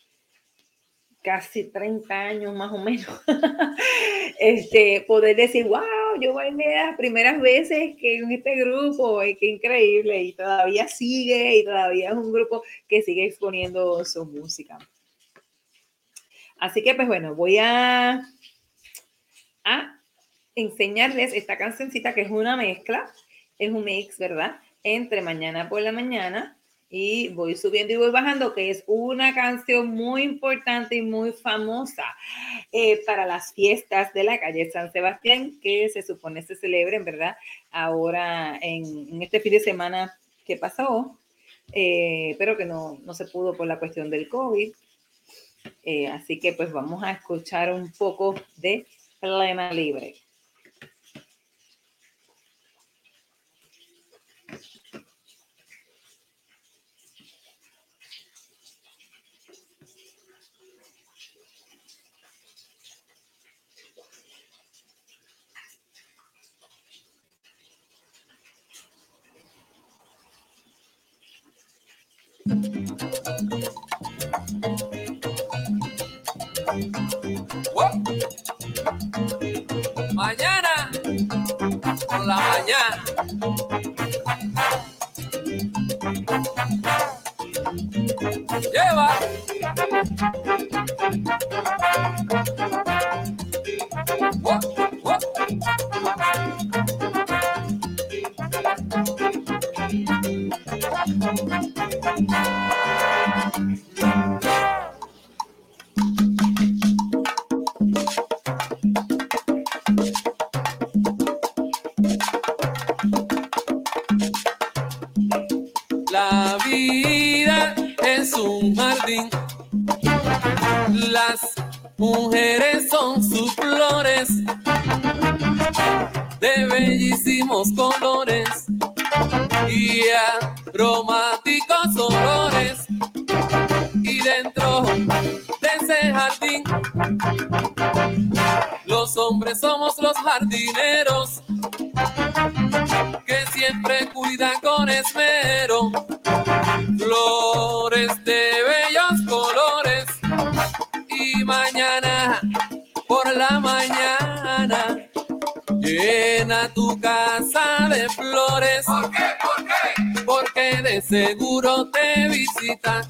casi 30 años más o menos, este, poder decir, wow, yo bailé las primeras veces que en este grupo, y qué increíble, y todavía sigue, y todavía es un grupo que sigue exponiendo su música. Así que, pues bueno, voy a, a enseñarles esta cancioncita que es una mezcla, es un mix, ¿verdad? Entre Mañana por la Mañana y voy subiendo y voy bajando, que es una canción muy importante y muy famosa eh, para las fiestas de la calle San Sebastián, que se supone se celebren, ¿verdad? Ahora en, este fin de semana que pasó, eh, pero que no, no, se pudo por la cuestión del COVID. Eh, así que pues vamos a escuchar un poco de Plena Libre. Mañana, por la mañana. Lleva. What? What? seguro te visita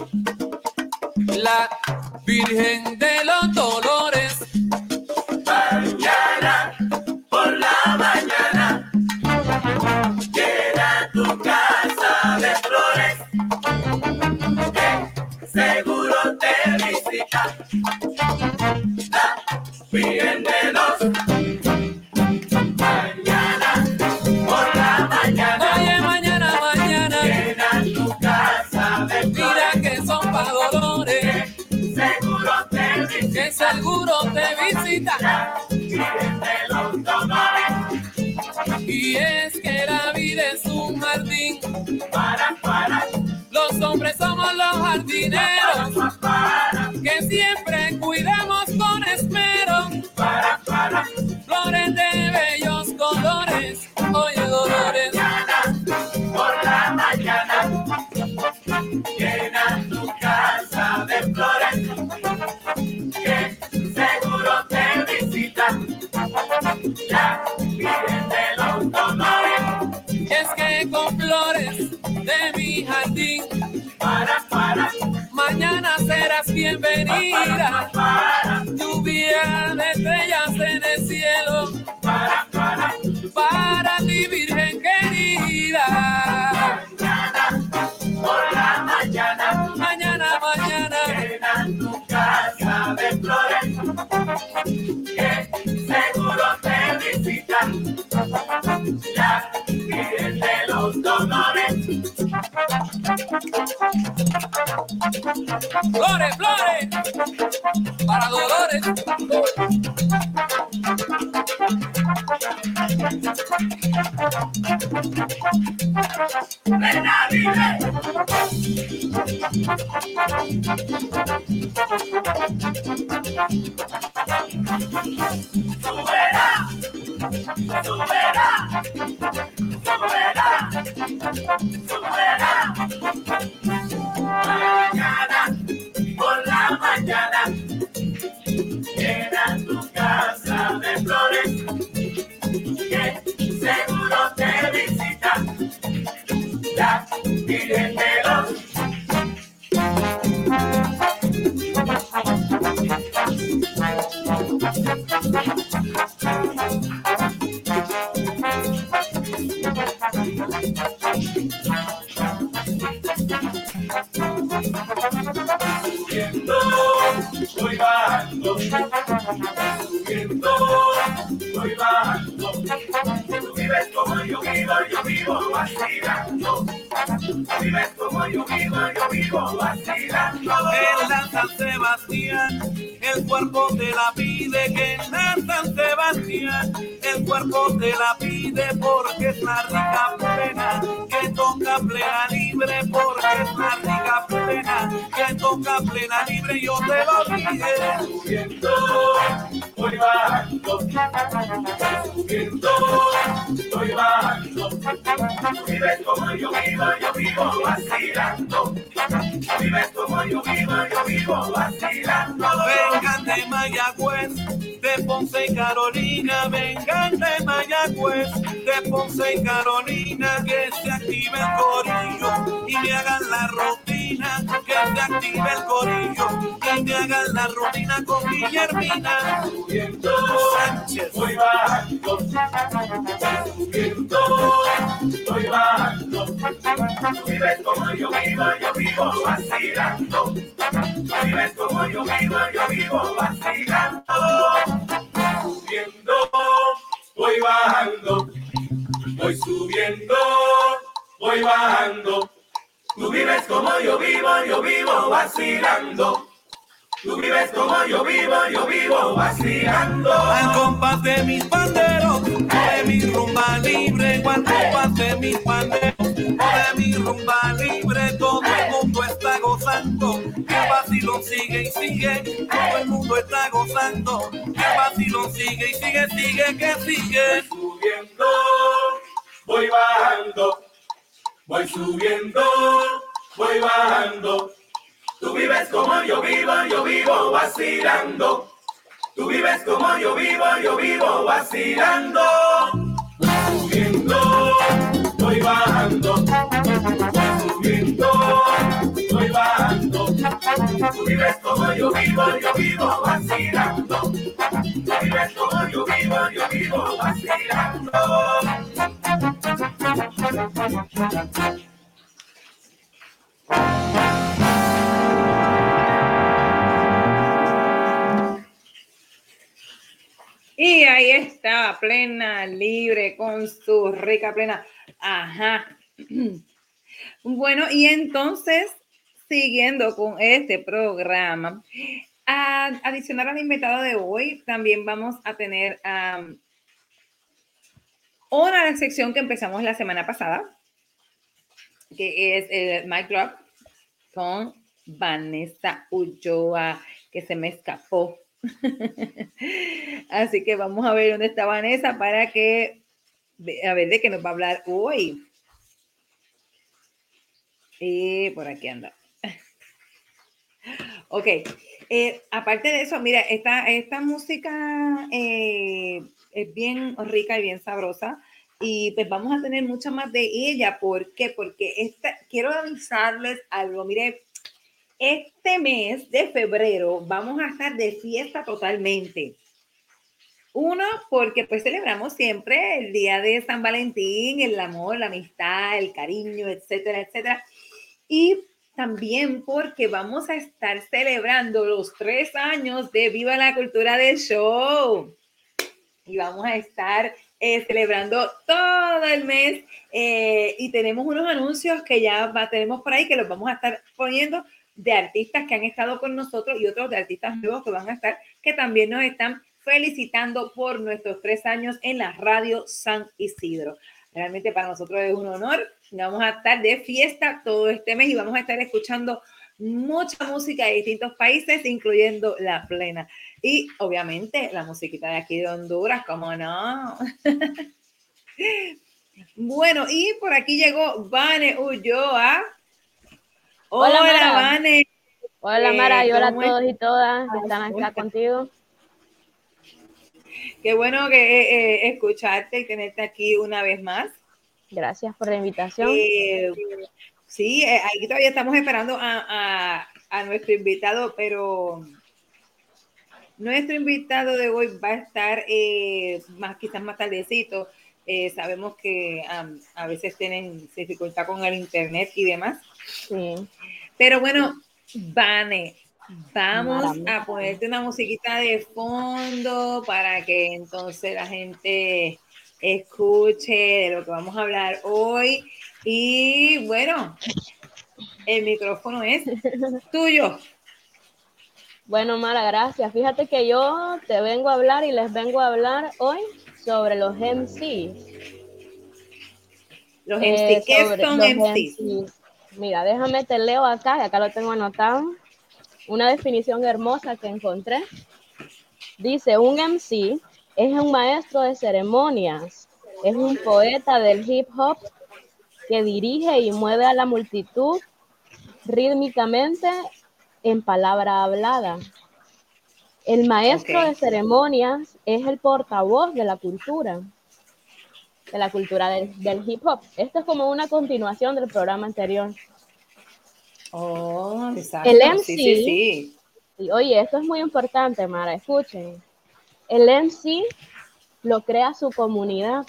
subiendo, voy bajando, subiendo, voy bajando, vives como yo vivo, yo vivo vacilando, vives como yo vivo, yo vivo vacilando, subiendo, voy bajando, voy subiendo, voy bajando, tú vives como yo vivo, yo vivo vacilando. Al compás de mis panderos, de mi rumba libre, al compás de mis panderos, de mi rumba libre, todo el mundo está gozando. El vacilón sigue y sigue, todo el mundo está gozando. El vacilón sigue y sigue, sigue, que sigue. Subiendo, voy bajando. Voy subiendo, voy bajando. Tú vives como yo vivo, yo vivo vacilando. Tú vives como yo vivo, yo vivo vacilando. Subiendo, voy bajando. Subiendo, voy bajando. Tú vives como yo vivo, yo vivo vacilando. Tú vives como yo vivo, yo vivo vacilando. Y ahí está, plena, libre, con su rica plena. Ajá. Bueno, y entonces, siguiendo con este programa, a, adicional al invitado de hoy, también vamos a tener um, una sección que empezamos la semana pasada, que es el Mic con Vanessa Ulloa, que se me escapó. Así que vamos a ver dónde está Vanessa para que, a ver de qué nos va a hablar hoy. Y por aquí anda. Ok, eh, aparte de eso, mira, esta, esta música eh, es bien rica y bien sabrosa. Y pues vamos a tener mucho más de ella. ¿Por qué? Porque esta, quiero avisarles algo. Mire, este mes de febrero vamos a estar de fiesta totalmente. Uno, porque pues celebramos siempre el día de San Valentín, el amor, la amistad, el cariño, etcétera, etcétera. Y también porque vamos a estar celebrando los tres años de Viva la Cultura del Show. Y vamos a estar eh, celebrando todo el mes eh, y tenemos unos anuncios que ya tenemos por ahí que los vamos a estar poniendo de artistas que han estado con nosotros y otros de artistas nuevos que van a estar, que también nos están felicitando por nuestros tres años en la radio San Isidro. Realmente para nosotros es un honor. Vamos a estar de fiesta todo este mes y vamos a estar escuchando mucha música de distintos países, incluyendo la plena. Y obviamente la musiquita de aquí de Honduras, ¿cómo no? bueno, y por aquí llegó Vane Ulloa. Hola, Hola, Mara. Vane. Hola Mara y hola a ¿cómo todos y todas que están acá contigo. Qué bueno que eh, eh, escucharte y tenerte aquí una vez más. Gracias por la invitación. Eh, sí, eh, aquí todavía estamos esperando a, a- a nuestro invitado, pero nuestro invitado de hoy va a estar eh, más quizás más tardecito. Eh, sabemos que am, a veces tienen dificultad con el internet y demás. Sí. Pero bueno, Vane, vamos a ponerte una musiquita de fondo para que entonces la gente escuche de lo que vamos a hablar hoy. Y bueno, el micrófono es tuyo. Bueno, Mara, gracias. Fíjate que yo te vengo a hablar y les vengo a hablar hoy sobre los MCs. Los Eh, MC, ¿qué son los MCs? MCs. Mira, déjame te leo acá, y acá lo tengo anotado. Una definición hermosa que encontré. Dice, un MC es un maestro de ceremonias, es un poeta del hip hop que dirige y mueve a la multitud rítmicamente en palabra hablada. El maestro de ceremonias es el portavoz de la cultura, de la cultura del, del hip hop. Esto es como una continuación del programa anterior. Oh, exacto. El MC. Sí, sí, sí. Y oye, esto es muy importante, Mara, escuchen. El MC lo crea su comunidad.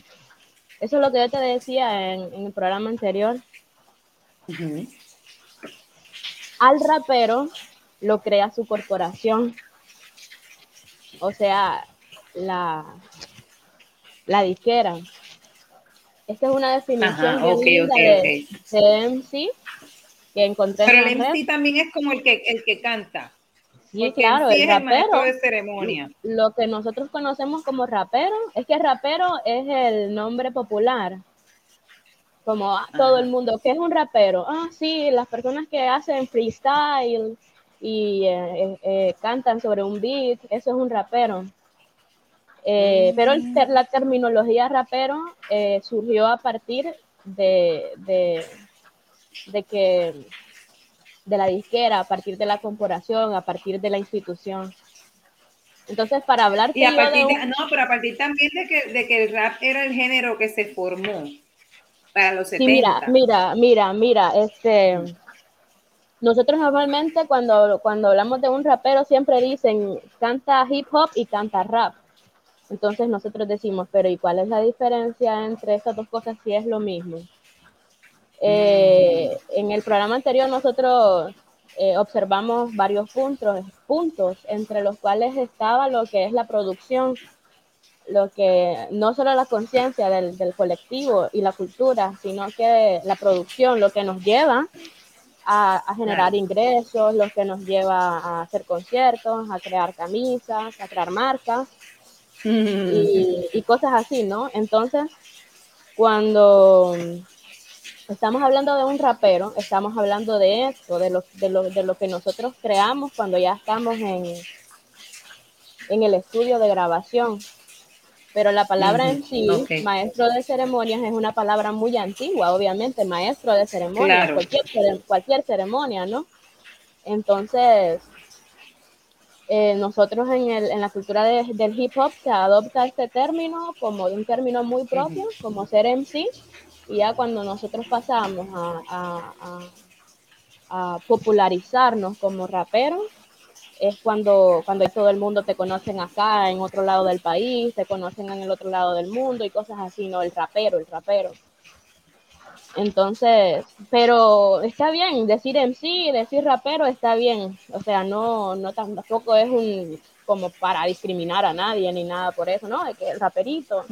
Eso es lo que yo te decía en, en el programa anterior. Al rapero lo crea su corporación. O sea, la, la disquera. Esta es una definición Ajá, bien ok, linda ok, de, MC. que encontré Pero en el red. MC también es como el que, el que canta. Sí, Porque claro, el es el rapero. de ceremonia. Lo que nosotros conocemos como rapero, es que rapero es el nombre popular. Como ah, todo el mundo, ¿qué es un rapero? Ah, sí, las personas que hacen freestyle y eh, eh, eh, cantan sobre un beat, eso es un rapero. Eh, Pero el ter- la terminología rapero eh, surgió a partir de, de, de que de la disquera, a partir de la corporación, a partir de la institución. Entonces, para hablarte Y a de de, no, pero a partir también de que, de que el rap era el género que se formó para los 70. Sí, mira, mira, mira, mira, este, nosotros normalmente cuando, cuando hablamos de un rapero siempre dicen canta hip hop y canta rap. Entonces nosotros decimos, pero ¿y cuál es la diferencia entre estas dos cosas si es lo mismo? Eh, en el programa anterior nosotros eh, observamos varios puntos, puntos entre los cuales estaba lo que es la producción, lo que no solo la conciencia del, del colectivo y la cultura, sino que la producción, lo que nos lleva a, a generar ingresos, lo que nos lleva a hacer conciertos, a crear camisas, a crear marcas y, y cosas así, ¿no? Entonces, cuando estamos hablando de un rapero, estamos hablando de esto, de lo, de lo, de lo que nosotros creamos cuando ya estamos en, en el estudio de grabación. Pero la palabra en sí, maestro de ceremonias, es una palabra muy antigua, obviamente, maestro de ceremonias, Claro. cualquier, cualquier ceremonia, ¿no? Entonces, eh, nosotros en, el, en la cultura de- del hip hop se adopta este término como un término muy propio, como ser MC, y ya cuando nosotros pasamos a, a- a- a popularizarnos como raperos, es cuando, cuando todo el mundo te conocen acá, en otro lado del país, te conocen en el otro lado del mundo y cosas así, ¿no? El rapero, el rapero. Entonces, pero está bien, decir MC, decir rapero está bien. O sea, no, no tam- tampoco es un como para discriminar a nadie ni nada por eso, ¿no? De que el raperito.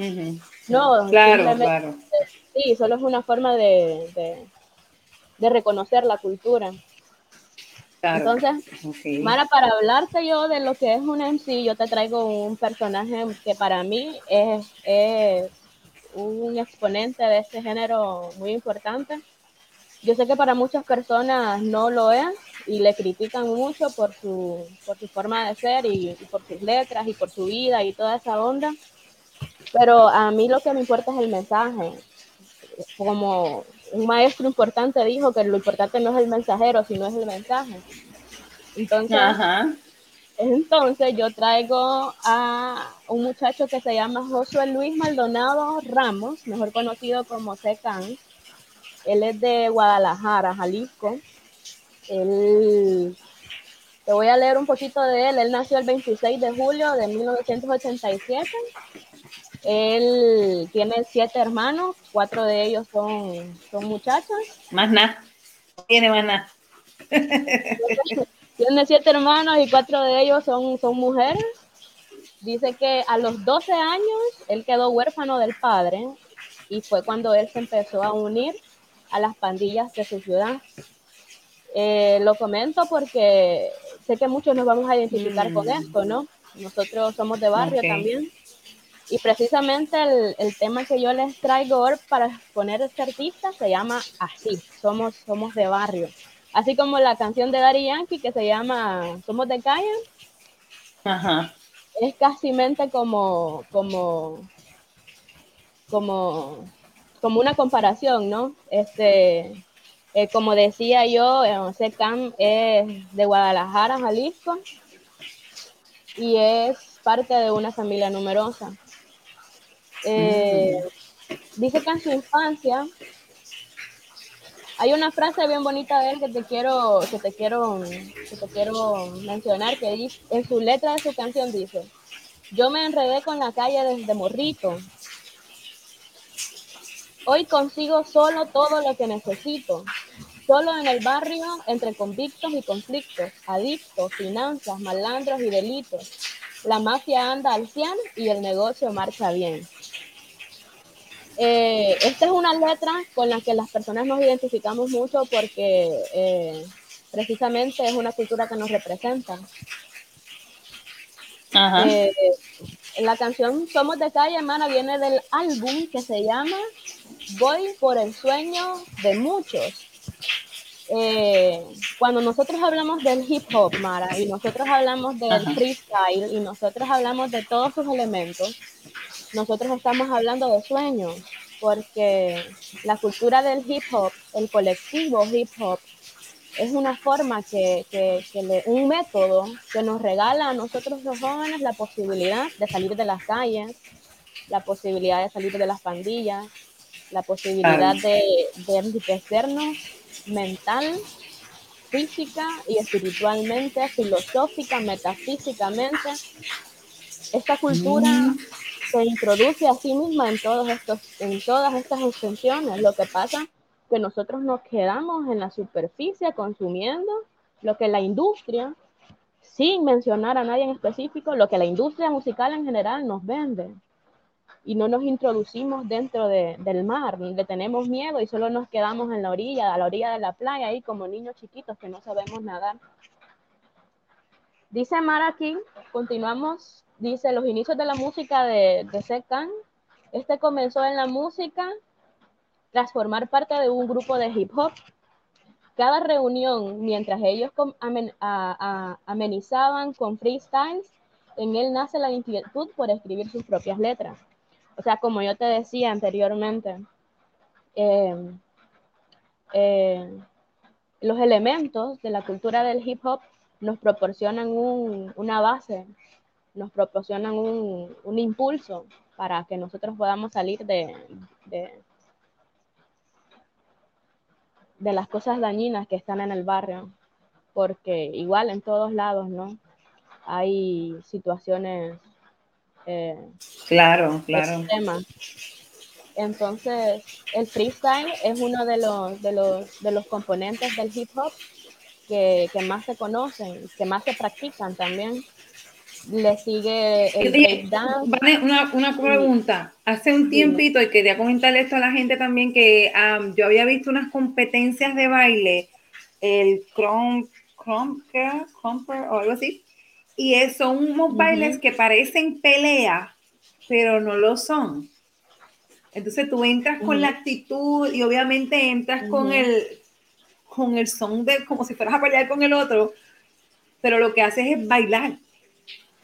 No, Claro, claro. Sí, solo es una forma de, de, de reconocer la cultura. claro. Entonces, Ok. Mara, para hablarte yo de lo que es un MC, yo te traigo un personaje que para mí es, es un exponente de este género muy importante. Yo sé que para muchas personas no lo es y le critican mucho por su, por su forma de ser y, y por sus letras y por su vida y toda esa onda. Pero a mí lo que me importa es el mensaje. Como un maestro importante dijo que lo importante no es el mensajero, sino es el mensaje. Entonces, Ajá. Entonces yo traigo a un muchacho que se llama Josué Luis Maldonado Ramos, mejor conocido como Secan. Él es de Guadalajara, Jalisco. Él, te voy a leer un poquito de él. Él nació el 26 de julio de 1987. Él tiene siete hermanos, cuatro de ellos son, son muchachas. Más nada. Tiene más nada. Tiene siete hermanos y cuatro de ellos son, son mujeres. Dice que a los 12 años él quedó huérfano del padre y fue cuando él se empezó a unir a las pandillas de su ciudad. Eh, lo comento porque sé que muchos nos vamos a identificar con esto, ¿no? Nosotros somos de barrio también. Y precisamente el, el tema que yo les traigo hoy para exponer este artista se llama así, somos, somos de barrio. Así como la canción de Daddy Yankee que se llama Somos de calle, Ajá. es casi como, como, como, como una comparación, ¿no? Este, eh, como decía yo, eh, Secam es de Guadalajara, Jalisco, y es parte de una familia numerosa. Eh, Dice que en su infancia hay una frase bien bonita de él que te quiero, que te quiero, que te quiero mencionar, que dice, en su letra de su canción dice, yo me enredé con la calle desde morrito. Hoy consigo solo todo lo que necesito. Solo en el barrio, entre convictos y conflictos, adictos, finanzas, malandros y delitos. La mafia anda al 100 y el negocio marcha bien. Eh, esta es una letra con la que las personas nos identificamos mucho porque eh, precisamente es una cultura que nos representa. Ajá. Eh, la canción Somos de Calle, hermana, viene del álbum que se llama Voy por el sueño de muchos. Eh, cuando nosotros hablamos del hip hop, Mara, y nosotros hablamos del Ajá. freestyle, y nosotros hablamos de todos sus elementos, nosotros estamos hablando de sueños, porque la cultura del hip hop, el colectivo hip hop, es una forma que, que- que le- un método que nos regala a nosotros los jóvenes la posibilidad de salir de las calles, la posibilidad de salir de las pandillas, la posibilidad de, de enriquecernos mental, física y espiritualmente, filosófica, metafísicamente. Esta cultura se introduce a sí misma en, todos estos, en todas estas extensiones. Lo que pasa que nosotros nos quedamos en la superficie consumiendo lo que la industria, sin mencionar a nadie en específico, lo que la industria musical en general nos vende. Y no nos introducimos dentro de- del mar, le tenemos miedo y solo nos quedamos en la orilla, a la orilla de la playa, ahí como niños chiquitos que no sabemos nadar. Dice Mara aquí, continuamos, dice los inicios de la música de, de Sekan. Este comenzó en la música tras formar parte de un grupo de hip hop. Cada reunión, mientras ellos amen- a- a- amenizaban con freestyles, en él nace la inquietud por escribir sus propias letras. O sea, como yo te decía anteriormente, eh, eh, los elementos de la cultura del hip hop nos proporcionan un- una base, nos proporcionan un, un impulso para que nosotros podamos salir de, de, de las cosas dañinas que están en el barrio, porque igual en todos lados, ¿no? Hay situaciones eh, Claro, claro. extremas. Entonces, el freestyle es uno de los, de los, de los componentes del hip hop que, que más se conocen, que más se practican también. Le sigue el breakdance. Vane, una, una pregunta. Hace un tiempito, y quería comentarle esto a la gente también, que yo había visto unas competencias de baile, el. Crumper o algo así, y son unos bailes que parecen pelea, pero no lo son. Entonces tú entras con la actitud y obviamente entras con el con el son de como si fueras a pelear con el otro, pero lo que haces es bailar.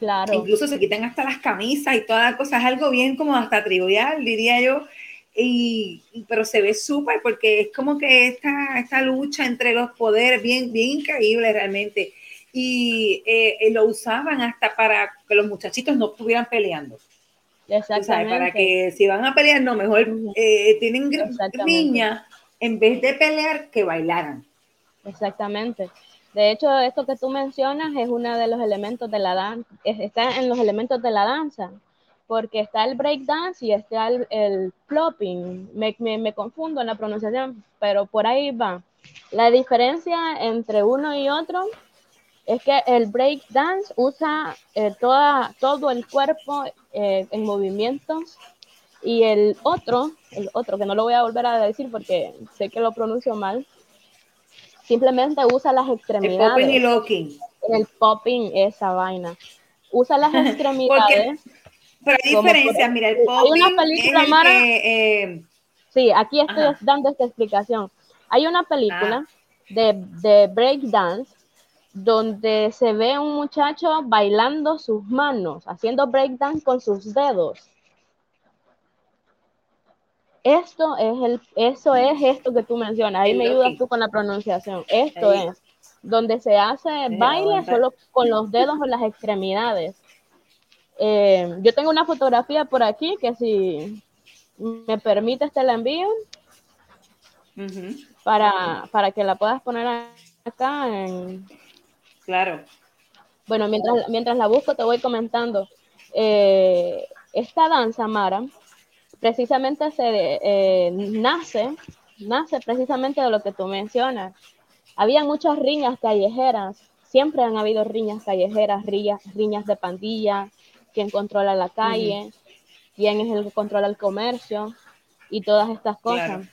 Claro, Incluso se quitan hasta las camisas y toda la cosa. Es algo bien como hasta trivial, diría yo. Y, pero se ve súper porque es como que esta, esta lucha entre los poderes, bien, bien increíble realmente. Y eh, eh, lo usaban hasta para que los muchachitos no estuvieran peleando. Sabes, exactamente. para que si van a pelear, no, mejor eh, tienen niñas, en vez de pelear, que bailaran. Exactamente. De hecho, esto que tú mencionas es uno de los elementos de la danza, está en los elementos de la danza, porque está el breakdance y está el, el plopping. Me, me, confundo en la pronunciación, pero por ahí va. La diferencia entre uno y otro es que el breakdance usa eh, toda, todo el cuerpo eh, en movimientos y el otro, el otro, que no lo voy a volver a decir porque sé que lo pronuncio mal, simplemente usa las El extremidades. popping y locking. El popping, esa vaina. Usa las extremidades. Pero hay diferencias. Mira, el hay popping una película, el Mara, que, eh, Sí, aquí estoy Ajá. dando esta explicación. Hay una película Ah. de, de breakdance donde se ve un muchacho bailando sus manos, haciendo breakdance con sus dedos. Esto es el, eso es esto que tú mencionas. Ahí me ayudas tú con la pronunciación. Esto Ahí. es donde se hace baile solo con los dedos o las extremidades. Eh, yo tengo una fotografía por aquí que si me permites te la envío para, para que la puedas poner acá. En, claro. bueno, mientras, mientras la busco te voy comentando. Eh, esta danza, Mara, precisamente se eh, nace, nace precisamente de lo que tú mencionas. Había muchas riñas callejeras, siempre han habido riñas callejeras, riñas, riñas de pandilla, quién controla la calle, quién es el que controla el comercio. y todas estas cosas. Claro.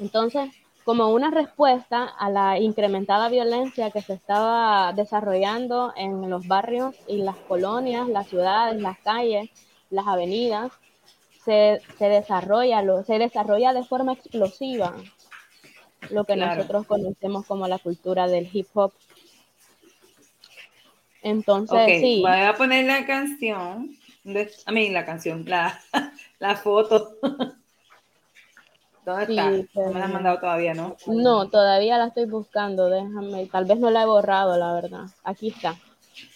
Entonces, como una respuesta a la incrementada violencia que se estaba desarrollando en los barrios y las colonias, las ciudades, las calles, las avenidas, se, se desarrolla, lo, se desarrolla de forma explosiva lo que Claro. nosotros conocemos como la cultura del hip hop. Entonces, Ok, sí, voy a poner la canción. de- A mí, la canción, la, la foto. ¿Dónde Sí, está? No me la han mandado todavía, ¿no? no, todavía la estoy buscando, déjame, tal vez no la he borrado, la verdad. Aquí está.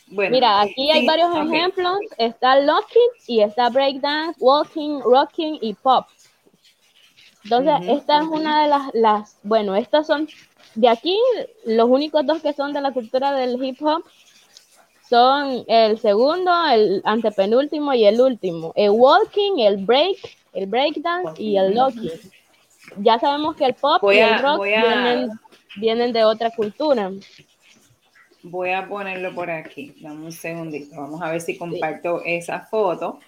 Bueno, Mira, aquí hay sí, varios ejemplos. Está locking y está breakdance, walking, rocking y pop. Entonces, Ujú, esta es una de las, las, bueno, estas son, de aquí, los únicos dos que son de la cultura del hip hop son el segundo, el antepenúltimo y el último. El walking, el break, el breakdance y el locking. Ya sabemos que el pop Voy y el rock voy a- vienen, vienen de otra cultura. Voy a ponerlo por aquí. Dame un segundito. Vamos a ver si comparto esa foto.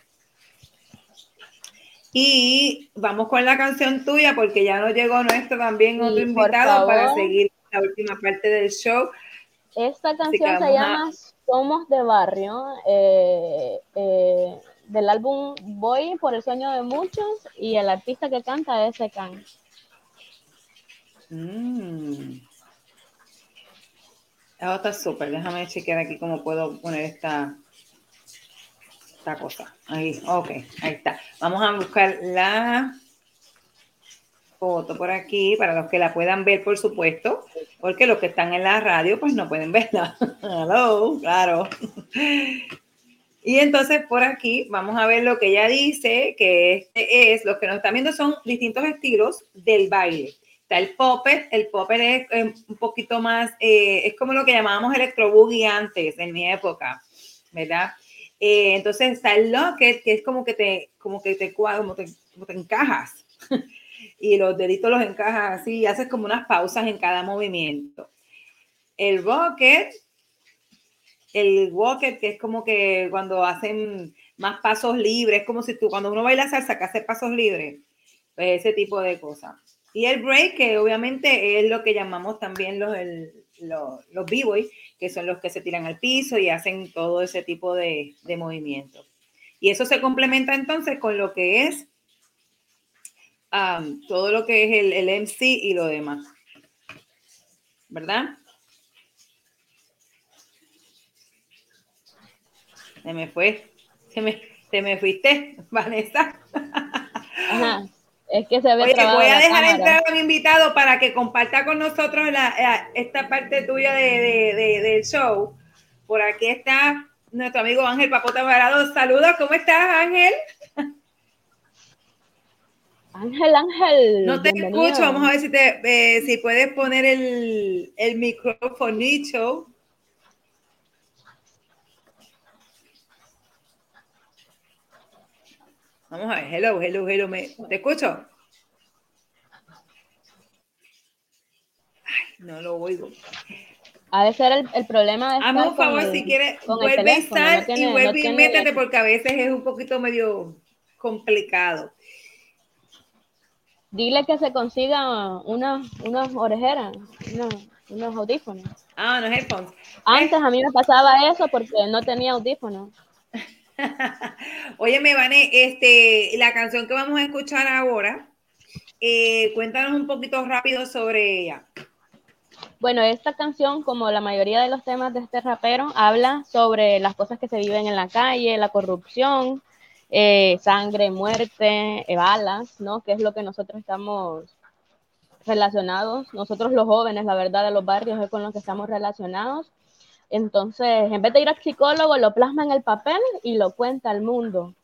Y vamos con la canción tuya porque ya nos llegó nuestro también Sí, otro invitado para seguir la última parte del show. Esta canción se a- llama Somos de Barrio, eh, eh, del álbum Voy por el sueño de muchos, y el artista que canta es Secan. Mm. Ah, está súper. Déjame chequear aquí cómo puedo poner esta, esta cosa. Ahí, ok, ahí está. Vamos a buscar la foto por aquí para los que la puedan ver, por supuesto, porque los que están en la radio, pues no pueden verla. Hello, claro. Y entonces por aquí vamos a ver lo que ella dice, que este es, lo que nos están viendo son distintos estilos del baile. Está el popper, el popper es eh, un poquito más, eh, es como lo que llamábamos electro boogie antes, en mi época, ¿verdad? Eh, entonces está el locket, que es como que te, como que te, como te, como te encajas. y los deditos los encajas así y haces como unas pausas en cada movimiento. El rocket, el walker, que es como que cuando hacen más pasos libres, como si tú, cuando uno baila salsa, que hace pasos libres, pues ese tipo de cosas. Y el break, que obviamente es lo que llamamos también los, los, los b-boys, que son los que se tiran al piso y hacen todo ese tipo de, de movimientos. Y eso se complementa entonces con lo que es am, todo lo que es el, el MC y lo demás. ¿Verdad? Se me fue. Se me, se me fuiste, Vanessa. Ajá. Es que se ve Oye, voy a dejar entrar a mi invitado para que comparta con nosotros la- la- esta parte tuya de, de- de- del show. Por aquí está nuestro amigo Ángel Papota Varado. Saludos, ¿cómo estás, Ángel? Ángel, Ángel. No te bienvenido. escucho. Vamos a ver si, te, eh, si puedes poner el, el microfonito. Vamos a ver. Hello, hello, hello. ¿Me, ¿Te escucho? Ay, no lo oigo. Ha de ser el, el problema de Hazme estar un favor, con si quieres, vuelve y no sal tiene- y no vuelve y tiene- métete porque a veces es un poquito medio complicado. Dile que se consiga unas unas orejeras, unos, unos audífonos. Ah, no headphones. Antes a mí me pasaba eso porque no tenía audífonos. Oye, me Vane, este, la canción que vamos a escuchar ahora, eh, cuéntanos un poquito rápido sobre ella. Bueno, esta canción, como la mayoría de los temas de este rapero, habla sobre las cosas que se viven en la calle, la corrupción, eh, sangre, muerte, eh, balas, ¿no? Que es lo que nosotros estamos relacionados. Nosotros los jóvenes, la verdad, de los barrios es con los que estamos relacionados. Entonces, en vez de ir al psicólogo, lo plasma en el papel y lo cuenta al mundo.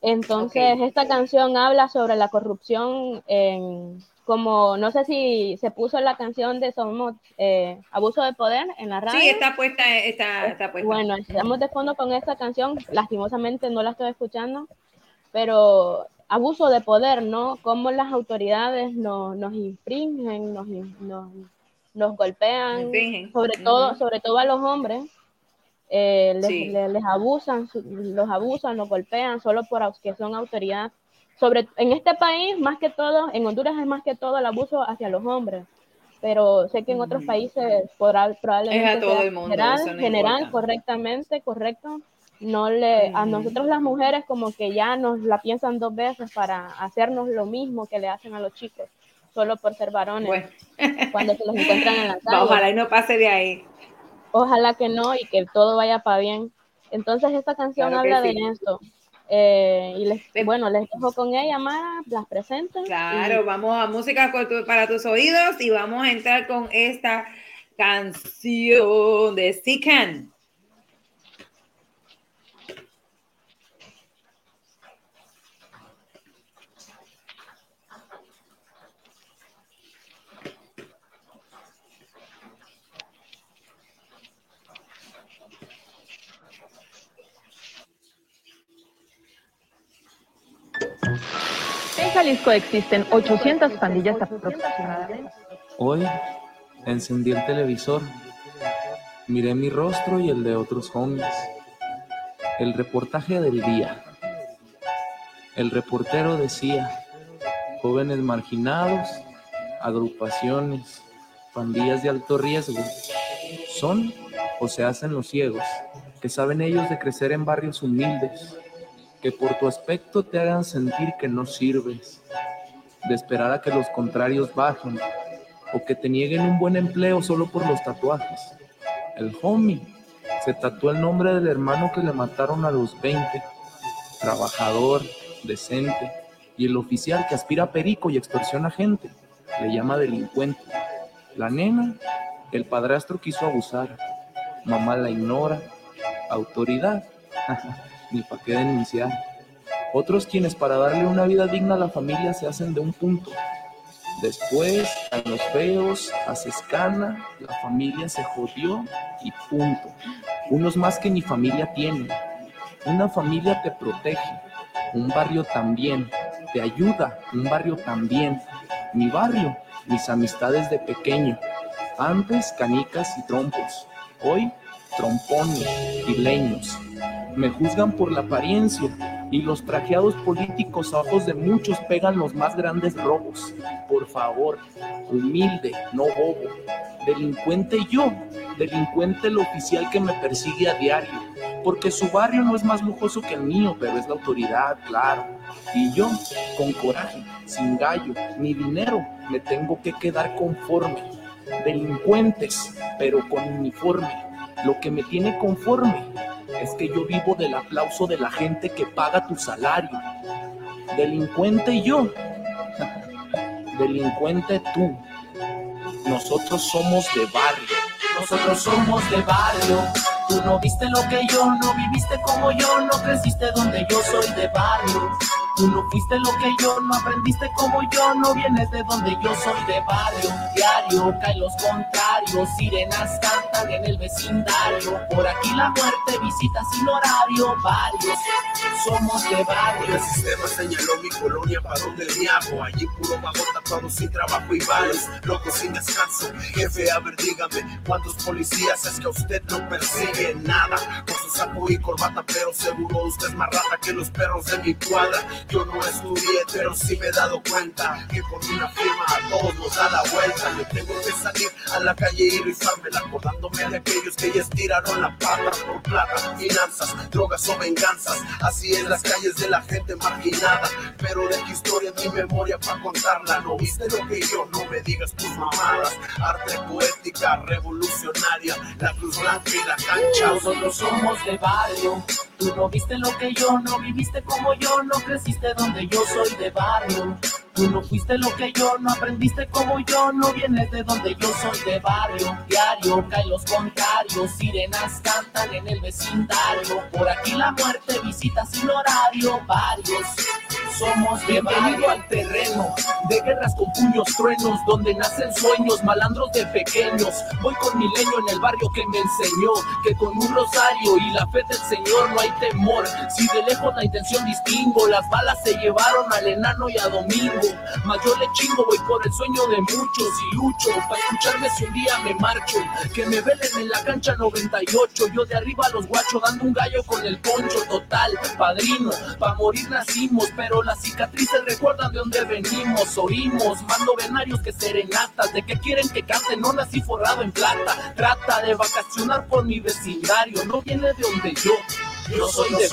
Entonces, esta canción habla sobre la corrupción en, como, no sé si se puso la canción de Somos eh, Abuso de Poder en la radio. Sí, está puesta, está, está puesta. Bueno, estamos de fondo con esta canción, lastimosamente no la estoy escuchando, pero abuso de poder, ¿no? Cómo las autoridades nos, nos infringen, nos, nos, nos golpean, sobre todo, sobre todo a los hombres, eh, les, Sí. les- les abusan, los abusan, los golpean solo por que son autoridad. sobre, en este país, más que todo, en Honduras es más que todo el abuso hacia los hombres, pero sé que en otros países podrá, probablemente Es a todo sea el mundo, general, no general, correctamente, correcto. No le, a nosotros las mujeres como que ya nos la piensan dos veces para hacernos lo mismo que le hacen a los chicos, solo por ser varones, Bueno, cuando se los encuentran en la calle. ojalá y no pase de ahí. Ojalá que no y que todo vaya para bien. Entonces esta canción Claro habla sí. de esto. Eh, y les, bueno, les dejo con ella, Mara, las presento. Claro, vamos a música para tus oídos y vamos a entrar con esta canción de Sikan. Jalisco existen 800 pandillas aproximadamente. Hoy encendí el televisor, miré mi rostro y el de otros homies. El reportaje del día. El reportero decía, jóvenes marginados, agrupaciones, pandillas de alto riesgo, son o se hacen los ciegos, que saben ellos de crecer en barrios humildes, que por tu aspecto te hagan sentir que no sirves, de esperar a que los contrarios bajen o que te nieguen un buen empleo solo por los tatuajes. El homie se tatuó el nombre del hermano que le mataron a los 20, trabajador, decente, y el oficial que aspira a perico y extorsiona gente, le llama delincuente. La nena, el padrastro quiso abusar, mamá la ignora, autoridad, ni pa' qué denunciar. Otros quienes para darle una vida digna a la familia se hacen de un punto, Después, a los feos, haces cana, la familia se jodió y punto. Unos más que ni familia tienen. Una familia te protege, un barrio también, te ayuda, un barrio también. Mi barrio, mis amistades de pequeño. Antes canicas y trompos, hoy trompones y leños. Me juzgan por la apariencia y los trajeados políticos a ojos de muchos pegan los más grandes robos. Por favor, humilde, no bobo. Delincuente yo, delincuente el oficial que me persigue a diario. Porque su barrio no es más lujoso que el mío, pero es la autoridad, claro. Y yo, con coraje, sin gallo, ni dinero, me tengo que quedar conforme. Delincuentes, pero con uniforme. Lo que me tiene conforme es que yo vivo del aplauso de la gente que paga tu salario. Delincuente yo. Delincuente tú. Nosotros somos de barrio. Nosotros somos de barrio. Tú no viste lo que yo, no viviste como yo, no creciste donde yo soy de barrio. Tú no fuiste lo que yo, no aprendiste como yo, no vienes de donde yo soy de barrio. Diario caen los contrarios, sirenas cantan en el vecindario. Por aquí la muerte visita sin horario, varios somos de barrio. El sistema señaló mi colonia para donde me hago. Allí puro vago tapado sin trabajo y bares, locos sin descanso. Jefe, a ver, dígame, ¿cuántos policías es que usted no persigue nada? Con su saco y corbata, pero seguro usted es más rata que los perros de mi cuadra. Yo no estudié, pero sí me he dado cuenta que con una firma a todos nos da la vuelta. Yo tengo que salir a la calle y rifármela, acordándome de aquellos que ya estiraron la pata por plata, finanzas, drogas o venganzas. Así en las calles de la gente marginada, pero de qué historia mi memoria para contarla. No viste lo que yo, no me digas tus mamadas. Arte poética, revolucionaria, la cruz blanca y la cancha. Nosotros somos de barrio. Tú no viste lo que yo, no viviste como yo, no creciste donde yo soy de barrio. Tú no fuiste lo que yo, no aprendiste como yo, no vienes de donde yo soy de barrio. Diario caen los contrarios, sirenas cantan en el vecindario. Por aquí la muerte visita sin horario, varios. Somos de Bienvenido al terreno de guerras con puños truenos, donde nacen sueños, malandros de pequeños. Voy con mi leño en el barrio que me enseñó que con un rosario y la fe del Señor no hay temor. Si de lejos la intención distingo, las balas se llevaron al enano y a Domingo. Mas yo le chingo, voy por el sueño de muchos y lucho para escucharme si un día me marcho. Que me velen en la cancha 98, yo de arriba a los guachos dando un gallo con el poncho total. Padrino, pa' morir nacimos, pero pero las cicatrices recuerdan de dónde venimos. Oímos mando venarios que serenatas, de que quieren que cante, no nací forrado en plata. Trata de vacacionar por mi vecindario, no viene de donde yo. Yo soy de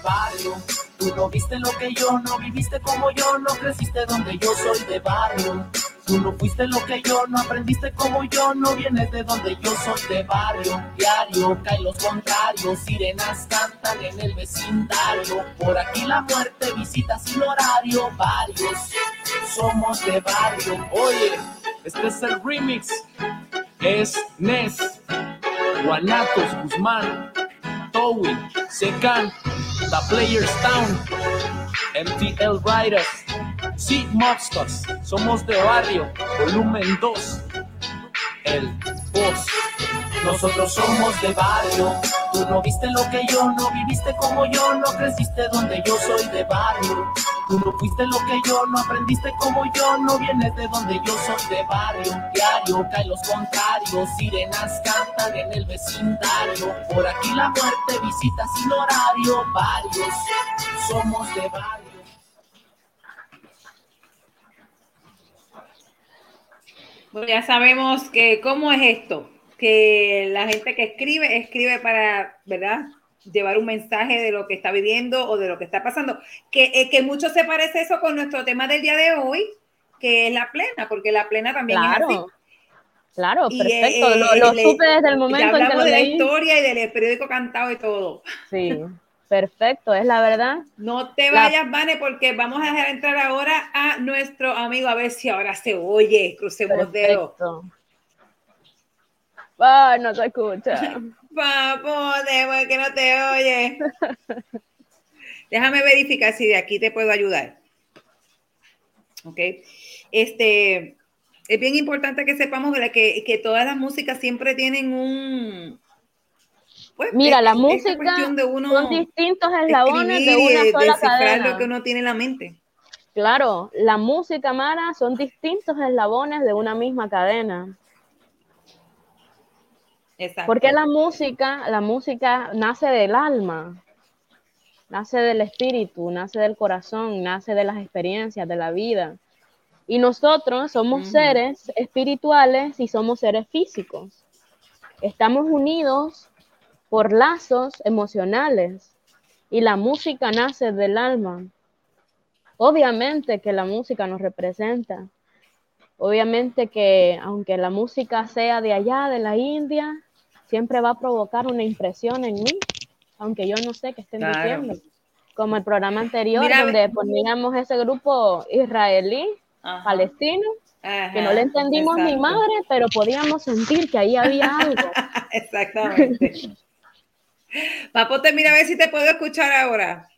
barrio. Tú no viste lo que yo, no viviste como yo, no creciste donde yo soy de barrio. Tú no fuiste lo que yo, no aprendiste como yo, no vienes de donde yo soy de barrio. Diario caen los contrarios, sirenas cantan en el vecindario. Por aquí la muerte visita sin horario, varios somos de barrio. Oye, este es el remix. Es Nes, Guanatos, Guzmán, Towie, Secan, The Players Town, MTL Riders, Sea Mobsters, Somos de Barrio, Volumen 2, El Boss. Nosotros somos de barrio. Tú no viste lo que yo, no viviste como yo, no creciste donde yo soy de barrio. Tú no fuiste lo que yo, no aprendiste como yo, no vienes de donde yo soy de barrio. Diario caen los contrarios, sirenas cantan en el vecindario. Por aquí la muerte visita sin horario, varios somos de barrio. Bueno, ya sabemos que cómo es esto, que la gente que escribe, escribe para, ¿verdad? Llevar un mensaje de lo que está viviendo o de lo que está pasando. Que, eh, que mucho se parece eso con nuestro tema del día de hoy, que es la plena, porque la plena también Claro. es así. Claro, Y, perfecto. eh, lo lo le- supe desde el Ya momento en que hablamos lo de la leí. historia y del periódico cantado y todo. Sí, perfecto, es la verdad. No te La- vayas, Vane, porque vamos a dejar entrar ahora a nuestro amigo, a ver si ahora se oye. Crucemos dedos. Ay, no se escucha. Papote, porque no te oye. Déjame verificar si de aquí te puedo ayudar. Ok. Este, es bien importante que sepamos que, que todas las músicas siempre tienen un. pues, Mira, la música cuestión de uno son distintos eslabones de escribir y una sola cadena. lo que uno tiene en la mente. Claro, la música, Mara, son distintos eslabones de una misma cadena. Exacto. Porque la música, la música nace del alma, nace del espíritu, nace del corazón, nace de las experiencias, de la vida. Y nosotros somos seres espirituales y somos seres físicos. Estamos unidos por lazos emocionales y la música nace del alma. Obviamente que la música nos representa. Obviamente que aunque la música sea de allá, de la India, siempre va a provocar una impresión en mí, aunque yo no sé qué estén Claro. diciendo. Como el programa anterior, Mira, donde poníamos ese grupo israelí, Ajá. palestino, que no le entendimos ni exacto. madre, pero podíamos sentir que ahí había algo. Exactamente. Papote, mira a ver si te puedo escuchar ahora.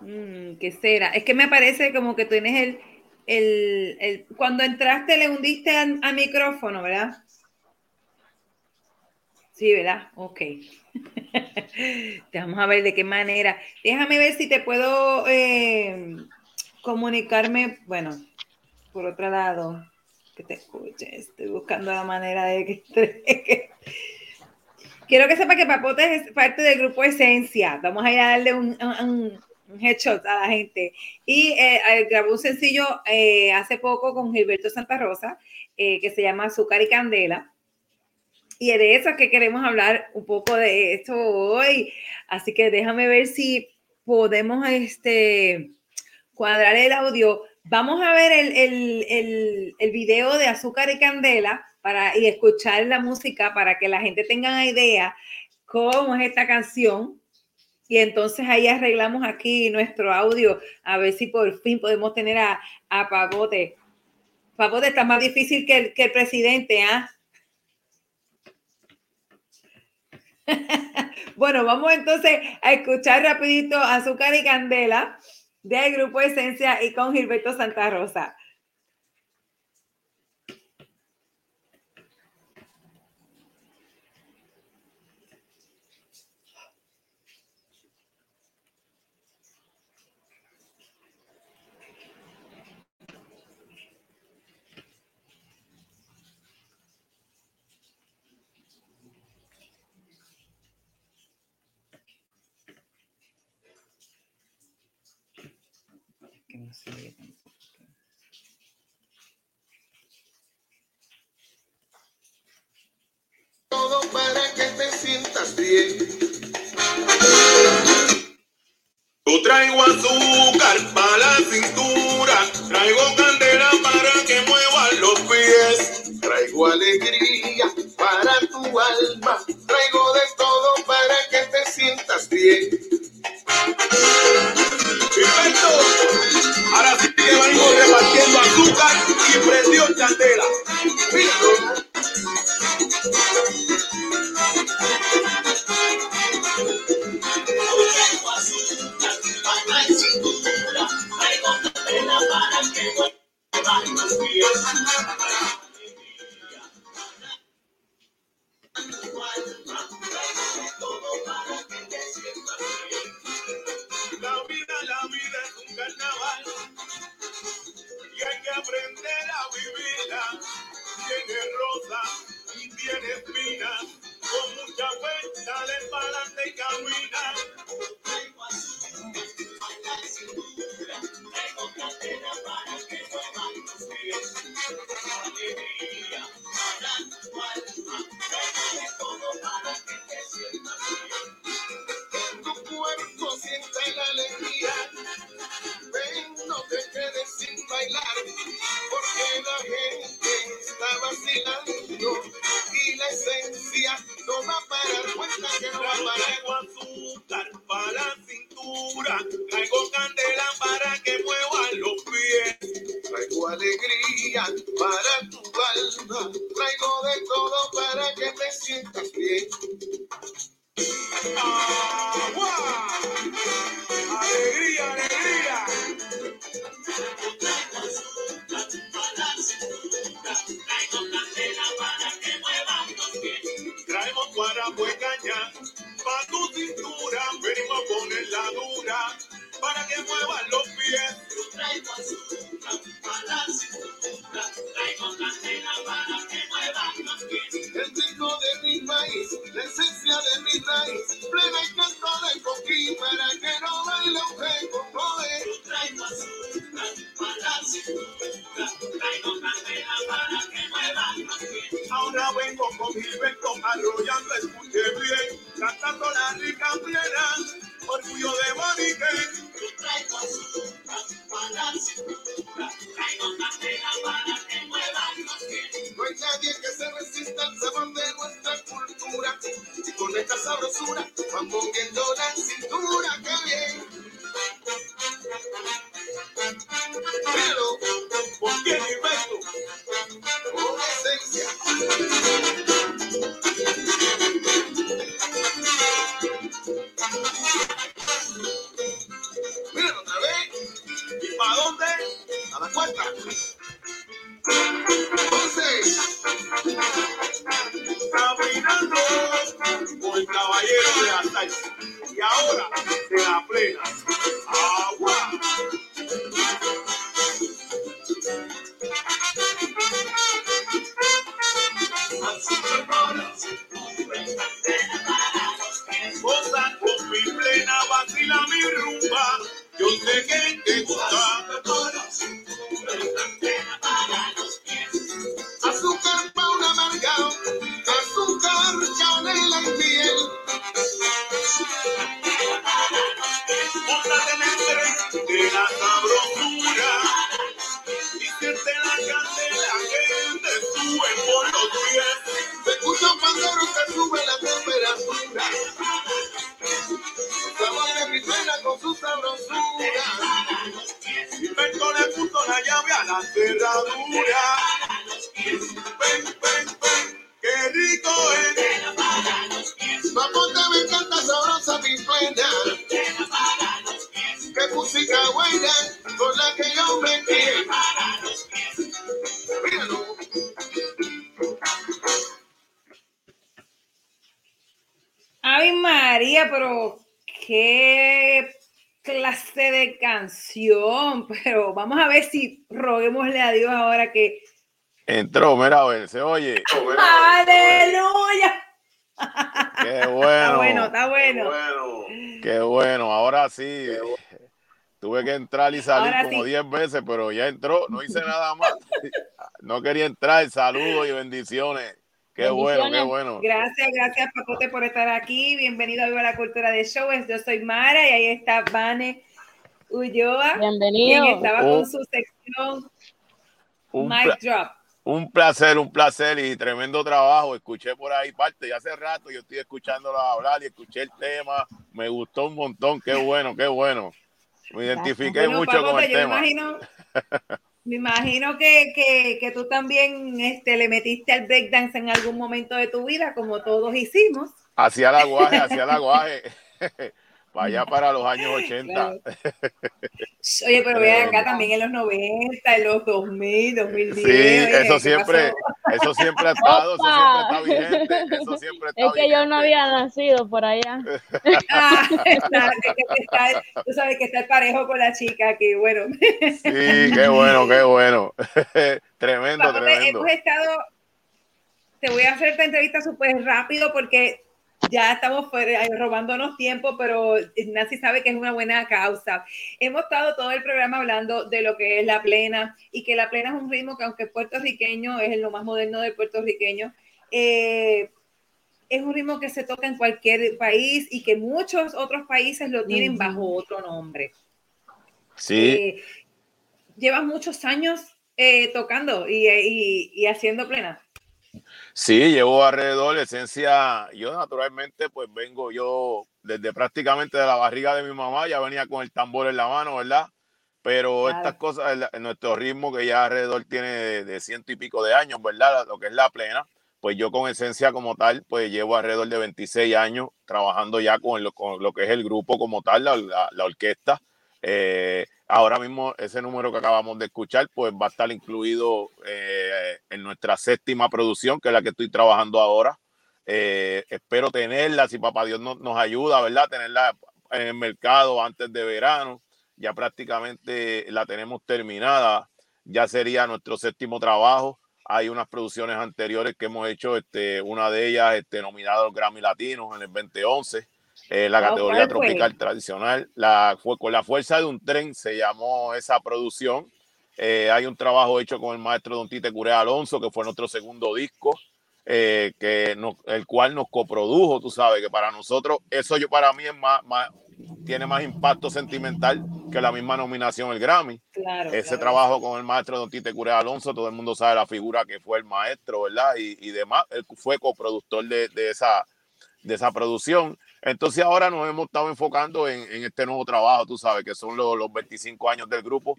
Mm, ¿Qué será? Es que me parece como que tienes el, el, el- cuando entraste le hundiste al, micrófono, ¿verdad? Sí, ¿verdad? Ok. Vamos a ver de qué manera. Déjame ver si te puedo eh, comunicarme, bueno, por otro lado, que te escuche. Estoy buscando la manera de que te- Quiero que sepa que Papote es parte del grupo Esencia. Vamos a ir a darle un- un headshot a la gente. Y eh, eh, grabó un sencillo eh, hace poco con Gilberto Santa Rosa que se llama Azúcar y Candela. Y es de eso que queremos hablar un poco de esto hoy. Así que déjame ver si podemos este, cuadrar el audio. Vamos a ver el, el, el, el video de Azúcar y Candela para, y escuchar la música para que la gente tenga idea cómo es esta canción. Y entonces ahí arreglamos aquí nuestro audio a ver si por fin podemos tener a, a Papote. Papote está más difícil que el, que el presidente, ¿ah? bueno, vamos entonces a escuchar rapidito Azúcar y Candela del Grupo Esencia y con Gilberto Santa Rosa. que. Todo para que te sientas bien. Yo traigo azúcar para la cintura, traigo candela para que muevan los pies, traigo alegría para tu alma, traigo de todo para que te sientas bien. Candela. Entrar y salir Ahora como sí. 10 veces, pero ya entró, no hice nada más. No quería entrar, saludos y bendiciones. Qué bueno, qué bueno. Gracias, gracias Papote por estar aquí. Bienvenido a Viva la Cultura de Show. Yo soy Mara y ahí está Vane Ulloa. Bienvenido. Quien estaba Oh. con su sección Un Mic Drop. Un placer, un placer y tremendo trabajo. Escuché por ahí parte, ya hace rato yo estoy escuchándolo hablar y escuché el tema. Me gustó un montón, qué bueno, qué bueno. Me identifiqué Bueno, mucho con el yo me tema. imagino, me imagino que, que, que tú también este, le metiste al breakdance en algún momento de tu vida, como todos hicimos. Hacía el aguaje, hacía el aguaje. Para allá para los años 80. Oye, pero vean acá también en los 90, en los 2000, 2010. Sí, oye, eso ¿qué siempre, pasó? eso siempre ha estado, eso siempre está vigente, eso siempre está Es que yo no había nacido por allá. Ah, está, está- tú sabes que está el parejo con la chica, que bueno. Sí, qué bueno, qué bueno. tremendo, tremendo. hemos estado, te voy a hacer esta entrevista súper rápido porque ya estamos fuera, robándonos tiempo, pero Nancy sabe que es una buena causa. Hemos estado todo el programa hablando de lo que es la plena y que la plena es un ritmo que aunque es puertorriqueño, es lo más moderno del puertorriqueño, eh, es un ritmo que se toca en cualquier país y que muchos otros países lo tienen bajo otro nombre. Sí, Eh, llevas muchos años eh, tocando y, y- y haciendo plena. Sí, llevo alrededor, esencia, yo naturalmente pues vengo yo desde prácticamente de la barriga de mi mamá, ya venía con el tambor en la mano, ¿verdad? Pero Claro. estas cosas, el- el- nuestro ritmo que ya alrededor tiene de, de ciento y pico de años, ¿verdad? Lo que es la plena, pues yo con esencia como tal, pues llevo alrededor de 26 años trabajando ya con lo, con lo que es el grupo como tal, la, la- la orquesta. Eh, ahora mismo ese número que acabamos de escuchar, pues va a estar incluido eh, en nuestra séptima producción, que es la que estoy trabajando ahora. Eh, espero tenerla, si papá Dios nos, nos ayuda, ¿verdad? Tenerla en el mercado antes de verano. Ya prácticamente la tenemos terminada. Ya sería nuestro séptimo trabajo. Hay unas producciones anteriores que hemos hecho, este, una de ellas este, nominada Grammy Latinos en el 2011, eh, la categoría tropical tradicional. La, fue con la fuerza de un tren, se llamó esa producción. Eh, hay un trabajo hecho con el maestro Don Tite Curé Alonso, que fue nuestro segundo disco, eh, que nos- el cual nos coprodujo, tú sabes, que para nosotros, eso yo para mí es más, más- tiene más impacto sentimental que la misma nominación el Grammy. Claro. Ese claro. trabajo con el maestro Don Tite Curé Alonso, todo el mundo sabe la figura que fue el maestro, ¿verdad? Y, y demás, él fue coproductor de, de esa, de esa producción. Entonces ahora nos hemos estado enfocando en, este nuevo trabajo, tú sabes, que son los, los 25 años del grupo,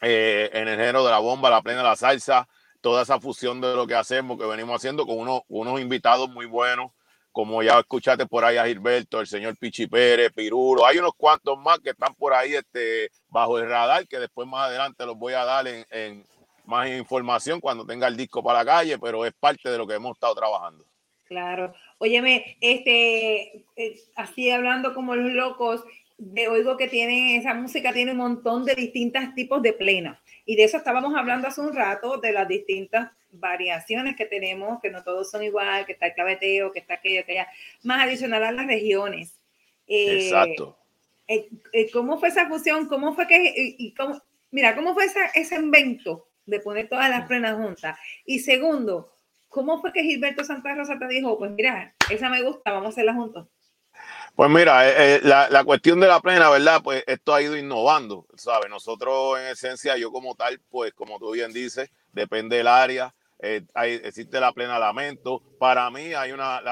eh, en el género de la bomba, la plena, la salsa, toda esa fusión de lo que hacemos, que venimos haciendo con unos, invitados muy buenos, como ya escuchaste por ahí a Gilberto, el señor Pichi Pérez, Pirulo, hay unos cuantos más que están por ahí este, bajo el radar, que después más adelante los voy a dar en más información cuando tenga el disco para la calle, pero es parte de lo que hemos estado trabajando. Claro. Óyeme, este, eh, así hablando como los locos, de oigo que tiene, esa música tiene un montón de distintos tipos de plena. Y de eso estábamos hablando hace un rato, de las distintas variaciones que tenemos, que no todos son igual, que está el claveteo, que está aquello, que allá, más adicional a las regiones. Eh, Exacto. eh, eh, ¿Cómo fue esa fusión? ¿Cómo fue que, y, y cómo, mira, cómo fue esa- ese invento de poner todas las plenas juntas? Y segundo, ¿cómo fue que Gilberto Santa Rosa te dijo, pues mira, esa me gusta, vamos a hacerla juntos? Pues mira, eh, eh, la, la cuestión de la plena, ¿verdad? Pues esto ha ido innovando, ¿sabes? Nosotros en esencia, yo como tal, pues como tú bien dices, depende del área, eh, existe la plena lamento. Para mí hay una,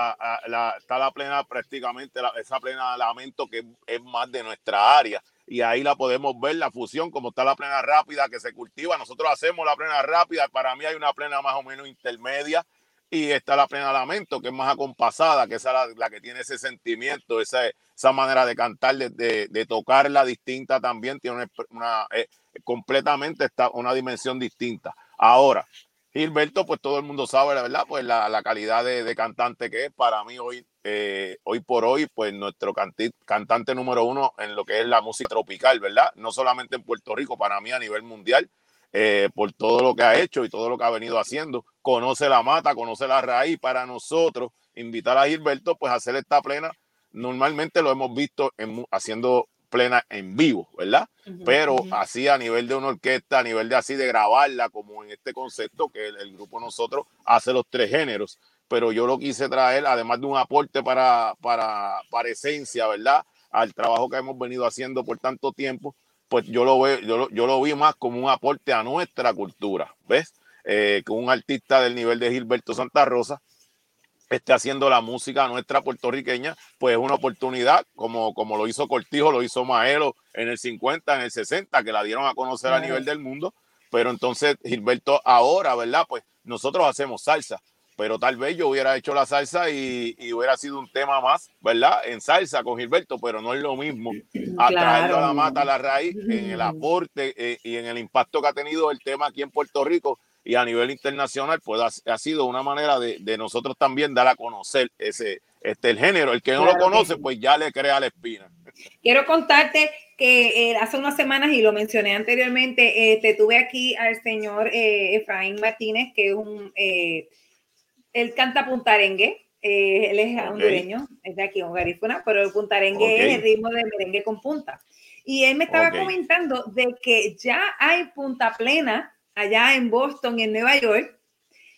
está la plena prácticamente, esa plena lamento que es más de nuestra área. Y ahí la podemos ver, la fusión, como está la plena rápida que se cultiva. Nosotros hacemos la plena rápida, para mí hay una plena más o menos intermedia y está la plena lamento, que es más acompasada, que es la, la que tiene ese sentimiento, esa, esa manera de cantar, de, de, tocarla distinta también, tiene una, una, eh, completamente está una dimensión distinta. Ahora, Gilberto, pues todo el mundo sabe, la verdad, pues la, la calidad de, de cantante que es, para mí hoy, eh, hoy por hoy, pues nuestro canti- cantante número uno en lo que es la música tropical, ¿verdad? No solamente en Puerto Rico, para mí a nivel mundial, eh, por todo lo que ha hecho y todo lo que ha venido haciendo. Conoce la mata, conoce la raíz. Para nosotros, invitar a Gilberto, pues a hacer esta plena. Normalmente lo hemos visto en haciendo plenas en vivo, ¿verdad? Pero así a nivel de una orquesta, a nivel de así de grabarla, como en este concepto que el, el grupo nosotros hace los tres géneros, pero yo lo quise traer, además de un aporte para, para, para esencia, ¿verdad? Al trabajo que hemos venido haciendo por tanto tiempo, pues yo lo, veo, yo, lo- yo lo vi más como un aporte a nuestra cultura, ¿ves? Eh, que un artista del nivel de Gilberto Santa Rosa esté haciendo la música nuestra puertorriqueña, pues es una oportunidad, como, como lo hizo Cortijo, lo hizo Maelo en el 50, en el 60, que la dieron a conocer a Claro. nivel del mundo, pero entonces Gilberto ahora, ¿verdad? Pues nosotros hacemos salsa, pero tal vez yo hubiera hecho la salsa y, y hubiera sido un tema más, ¿verdad? En salsa con Gilberto, pero no es lo mismo atraerlo a la Claro. mata, a la raíz, en el aporte eh, y en el impacto que ha tenido el tema aquí en Puerto Rico y a nivel internacional, pues ha, ha sido una manera de, de nosotros también dar a conocer ese este el género. El que no Claro lo conoce, sí. pues ya le crea la espina. Quiero contarte que eh, hace unas semanas, y lo mencioné anteriormente, eh, te tuve aquí al señor eh, Efraín Martínez, que es un, eh, él canta puntarengue, eh, él es Ok. hondureño, es de aquí, Garifuna, pero el puntarengue Ok. es el ritmo de merengue con punta. Y él me estaba Ok. comentando de que ya hay punta plena allá en Boston en Nueva York,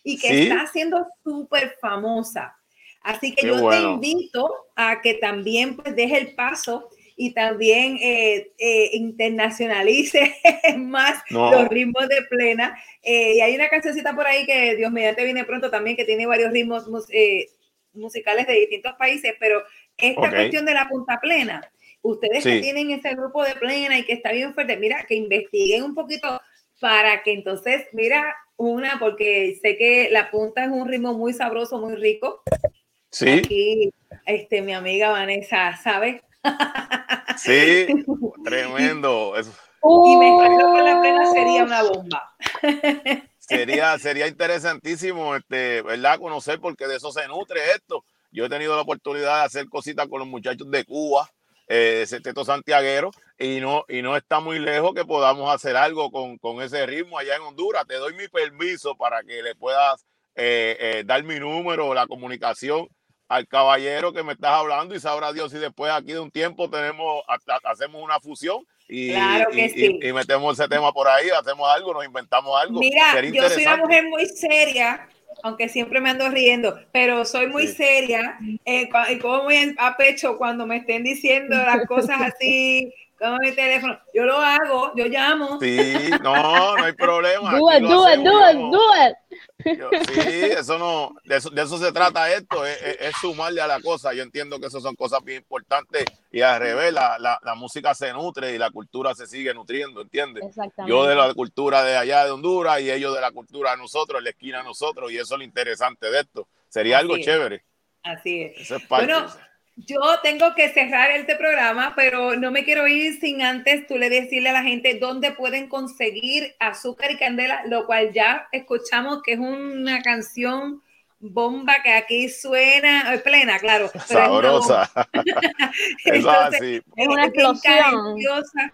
y que Sí. está siendo súper famosa. Así que Qué yo te invito a que también pues deje el paso y también eh, eh, internacionalice más No. los ritmos de plena. Eh, y hay una cancioncita por ahí que Dios mediante viene pronto también, que tiene varios ritmos mus- eh, musicales de distintos países, pero esta Ok. cuestión de la punta plena, ustedes que tienen ese grupo de plena y que está bien fuerte, mira, que investiguen un poquito para que entonces, mira, una, porque sé que la punta es un ritmo muy sabroso, muy rico. Sí, Aquí, este, mi amiga Vanessa, ¿sabes? sí, tremendo. Eso Y mezclarlo con la plena sería una bomba. sería, sería interesantísimo, este, ¿verdad? Conocer porque de eso se nutre esto. Yo he tenido la oportunidad de hacer cositas con los muchachos de Cuba, eh, de Seteto Santiaguero, y no, y no está muy lejos que podamos hacer algo con, con ese ritmo allá en Honduras. Te doy mi permiso para que le puedas eh, eh, dar mi número, la comunicación al caballero que me estás hablando y sabrá Dios si después aquí de un tiempo tenemos hasta hacemos una fusión y, Claro que y- y- sí. y metemos ese tema por ahí, hacemos algo, nos inventamos algo. Mira, yo soy una mujer muy seria, aunque siempre me ando riendo, pero soy muy Sí. seria eh, y como muy a pecho cuando me estén diciendo las cosas así, como mi teléfono. Yo lo hago, yo llamo. Sí, no, no hay problema. Do it, lo do it, hacemos, do it, yo- do it. Yo- sí, eso no, de eso, de eso se trata esto, es, sumarle a la cosa. Yo entiendo que eso son cosas bien importantes y al revés, la, la, la música se nutre y la cultura se sigue nutriendo, ¿entiendes? Exactamente. Yo de la cultura de allá de Honduras y ellos de la cultura de nosotros, en la esquina de nosotros, y eso es lo interesante de esto. Sería Así algo es. chévere. Así es. Eso es parte. Bueno, yo tengo que cerrar este programa, pero no me quiero ir sin antes tú le decirle a la gente dónde pueden conseguir azúcar y candela, lo cual ya escuchamos que es una canción bomba que aquí suena, es plena, claro. pero es una Sabrosa. es Entonces, así. Es una explosión. cadenciosa.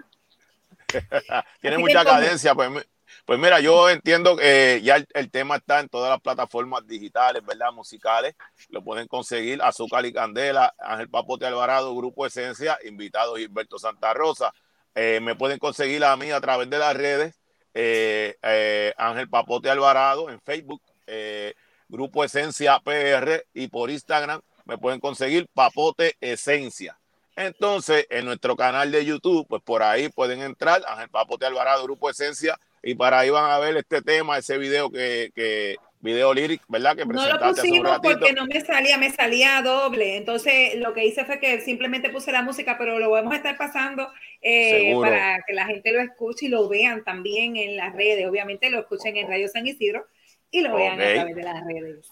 Tiene Así mucha cadencia. Pues, pues mira, yo entiendo que ya el, tema está en todas las plataformas digitales, ¿verdad? Musicales. Lo pueden conseguir. Azúcar y Candela, Ángel Papote Alvarado, Grupo Esencia, invitado Gilberto Santa Rosa. Eh, me pueden conseguir a mí a través de las redes. eh, eh, Ángel Papote Alvarado en Facebook, eh, Grupo Esencia PR y por Instagram me pueden conseguir Papote Esencia. Entonces, en nuestro canal de YouTube, pues por ahí pueden entrar, Ángel Papote Alvarado, Grupo Esencia, y para ahí van a ver este tema, ese video que, que video lyric, ¿verdad? Que No lo pusimos porque no me salía, me salía doble. Entonces, lo que hice fue que simplemente puse la música, pero lo vamos a estar pasando eh, para que la gente lo escuche y lo vean también en las redes. Obviamente lo escuchen en Radio San Isidro y lo vean a través de las redes.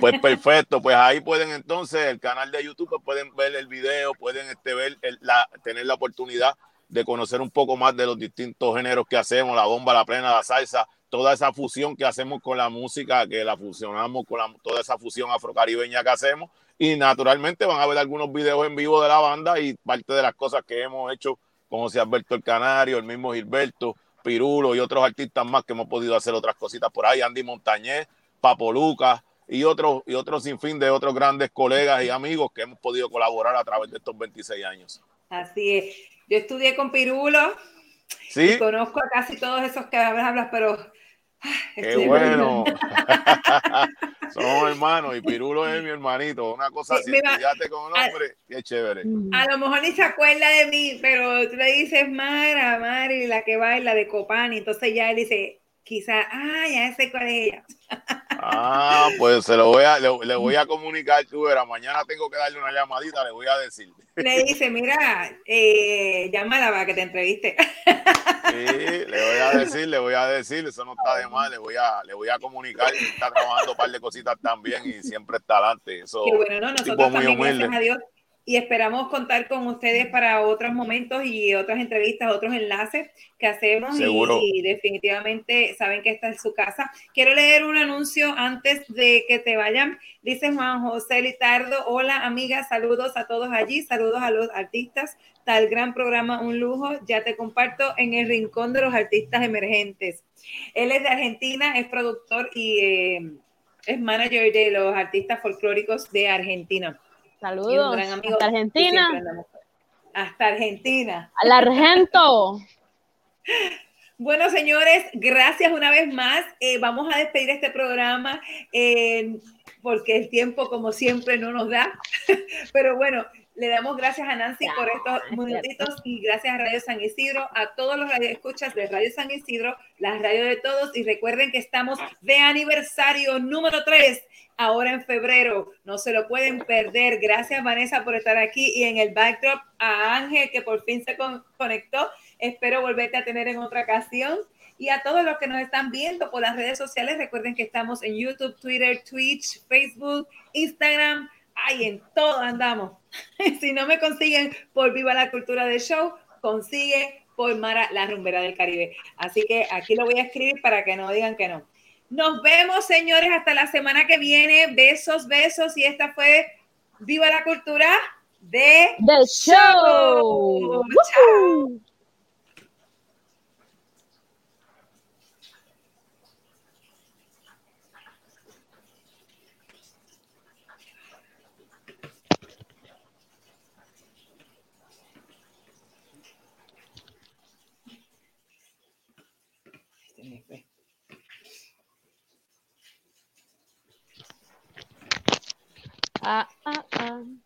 Pues perfecto, pues ahí pueden entonces, el canal de YouTube, pues pueden ver el video, pueden este, ver el- la, tener la oportunidad de conocer un poco más de los distintos géneros que hacemos, la bomba, la plena, la salsa, toda esa fusión que hacemos con la música, que la fusionamos con la- toda esa fusión afrocaribeña que hacemos. Y naturalmente van a ver algunos videos en vivo de la banda y parte de las cosas que hemos hecho con José Alberto el Canario, el mismo Gilberto, Pirulo y otros artistas más que hemos podido hacer otras cositas por ahí, Andy Montañez, Papo Lucas y otros y otros sinfín de otros grandes colegas y amigos que hemos podido colaborar a través de estos 26 años. Así es. Yo estudié con Pirulo. Sí. Y conozco a casi todos esos que hablas, pero. ah, Qué bueno. Somos hermanos y Pirulo es mi hermanito. Una cosa Sí, así, mira, estudiaste con un hombre, qué chévere. A lo mejor ni se acuerda de mí, pero tú le dices Mara, Mari, la que baila de Copani. Entonces ya él dice, quizá, ah, ya sé cuál es ella. Ah, pues se lo voy a, le, le voy a comunicar, tú verás, mañana tengo que darle una llamadita, le voy a decir. Le dice, mira, eh, llámala para que te entreviste. Sí, le voy a decir, le voy a decir, eso no está de mal, le voy a, le voy a comunicar, está trabajando un par de cositas también y siempre está adelante. Eso, Qué bueno, ¿no? Nosotros muy también, humilde. gracias a Dios, y esperamos contar con ustedes para otros momentos y otras entrevistas, otros enlaces que hacemos y- Seguro. y, definitivamente saben que esta es su casa. Quiero leer un anuncio antes de que te vayan. Dice Juan José Litardo, hola amigas, saludos a todos allí, saludos a los artistas, tal gran programa, un lujo, ya te comparto en el rincón de los artistas emergentes. Él es de Argentina, es productor y eh, es manager de los artistas folclóricos de Argentina. Y un Saludos. gran amigo Hasta Argentina. Hasta Argentina. Al Argento. Bueno, señores, gracias una vez más. Eh, vamos a despedir este programa eh, porque el tiempo, como siempre, no nos da. Pero bueno, le damos gracias a Nancy por estos minutitos y gracias a Radio San Isidro, a todos los radioescuchas de Radio San Isidro, la radio de todos. Y recuerden que estamos de aniversario número 3 ahora en febrero. No se lo pueden perder. Gracias, Vanessa, por estar aquí y en el backdrop a Ángel, que por fin se con- conectó. Espero volverte a tener en otra ocasión. Y a todos los que nos están viendo por las redes sociales, recuerden que estamos en YouTube, Twitter, Twitch, Facebook, Instagram. Ay, en todo andamos. si no me consiguen por Viva la Cultura del Show, consigue por Mara la Rumbera del Caribe. Así que aquí lo voy a escribir para que no digan que no. Nos vemos, señores, hasta la semana que viene. Besos, besos. Y esta fue Viva la Cultura de The Show. Chao. Ah, ah, ah.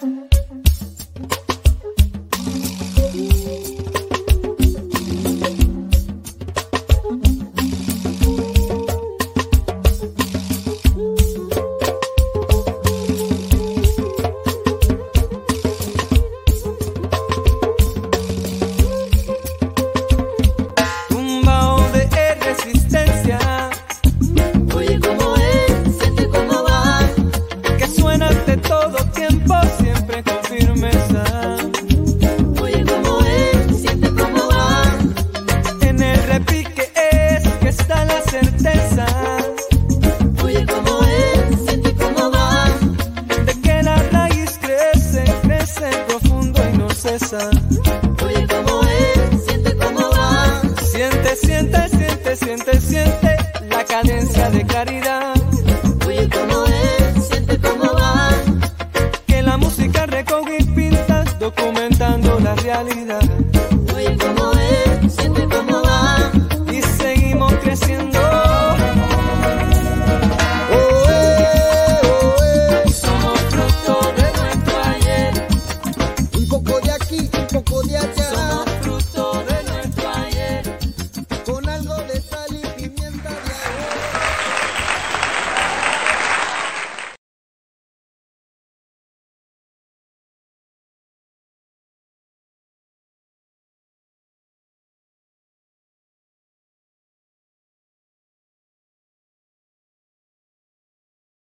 Tumbao Oye cómo es, siente cómo va. Siente, siente, siente, siente, siente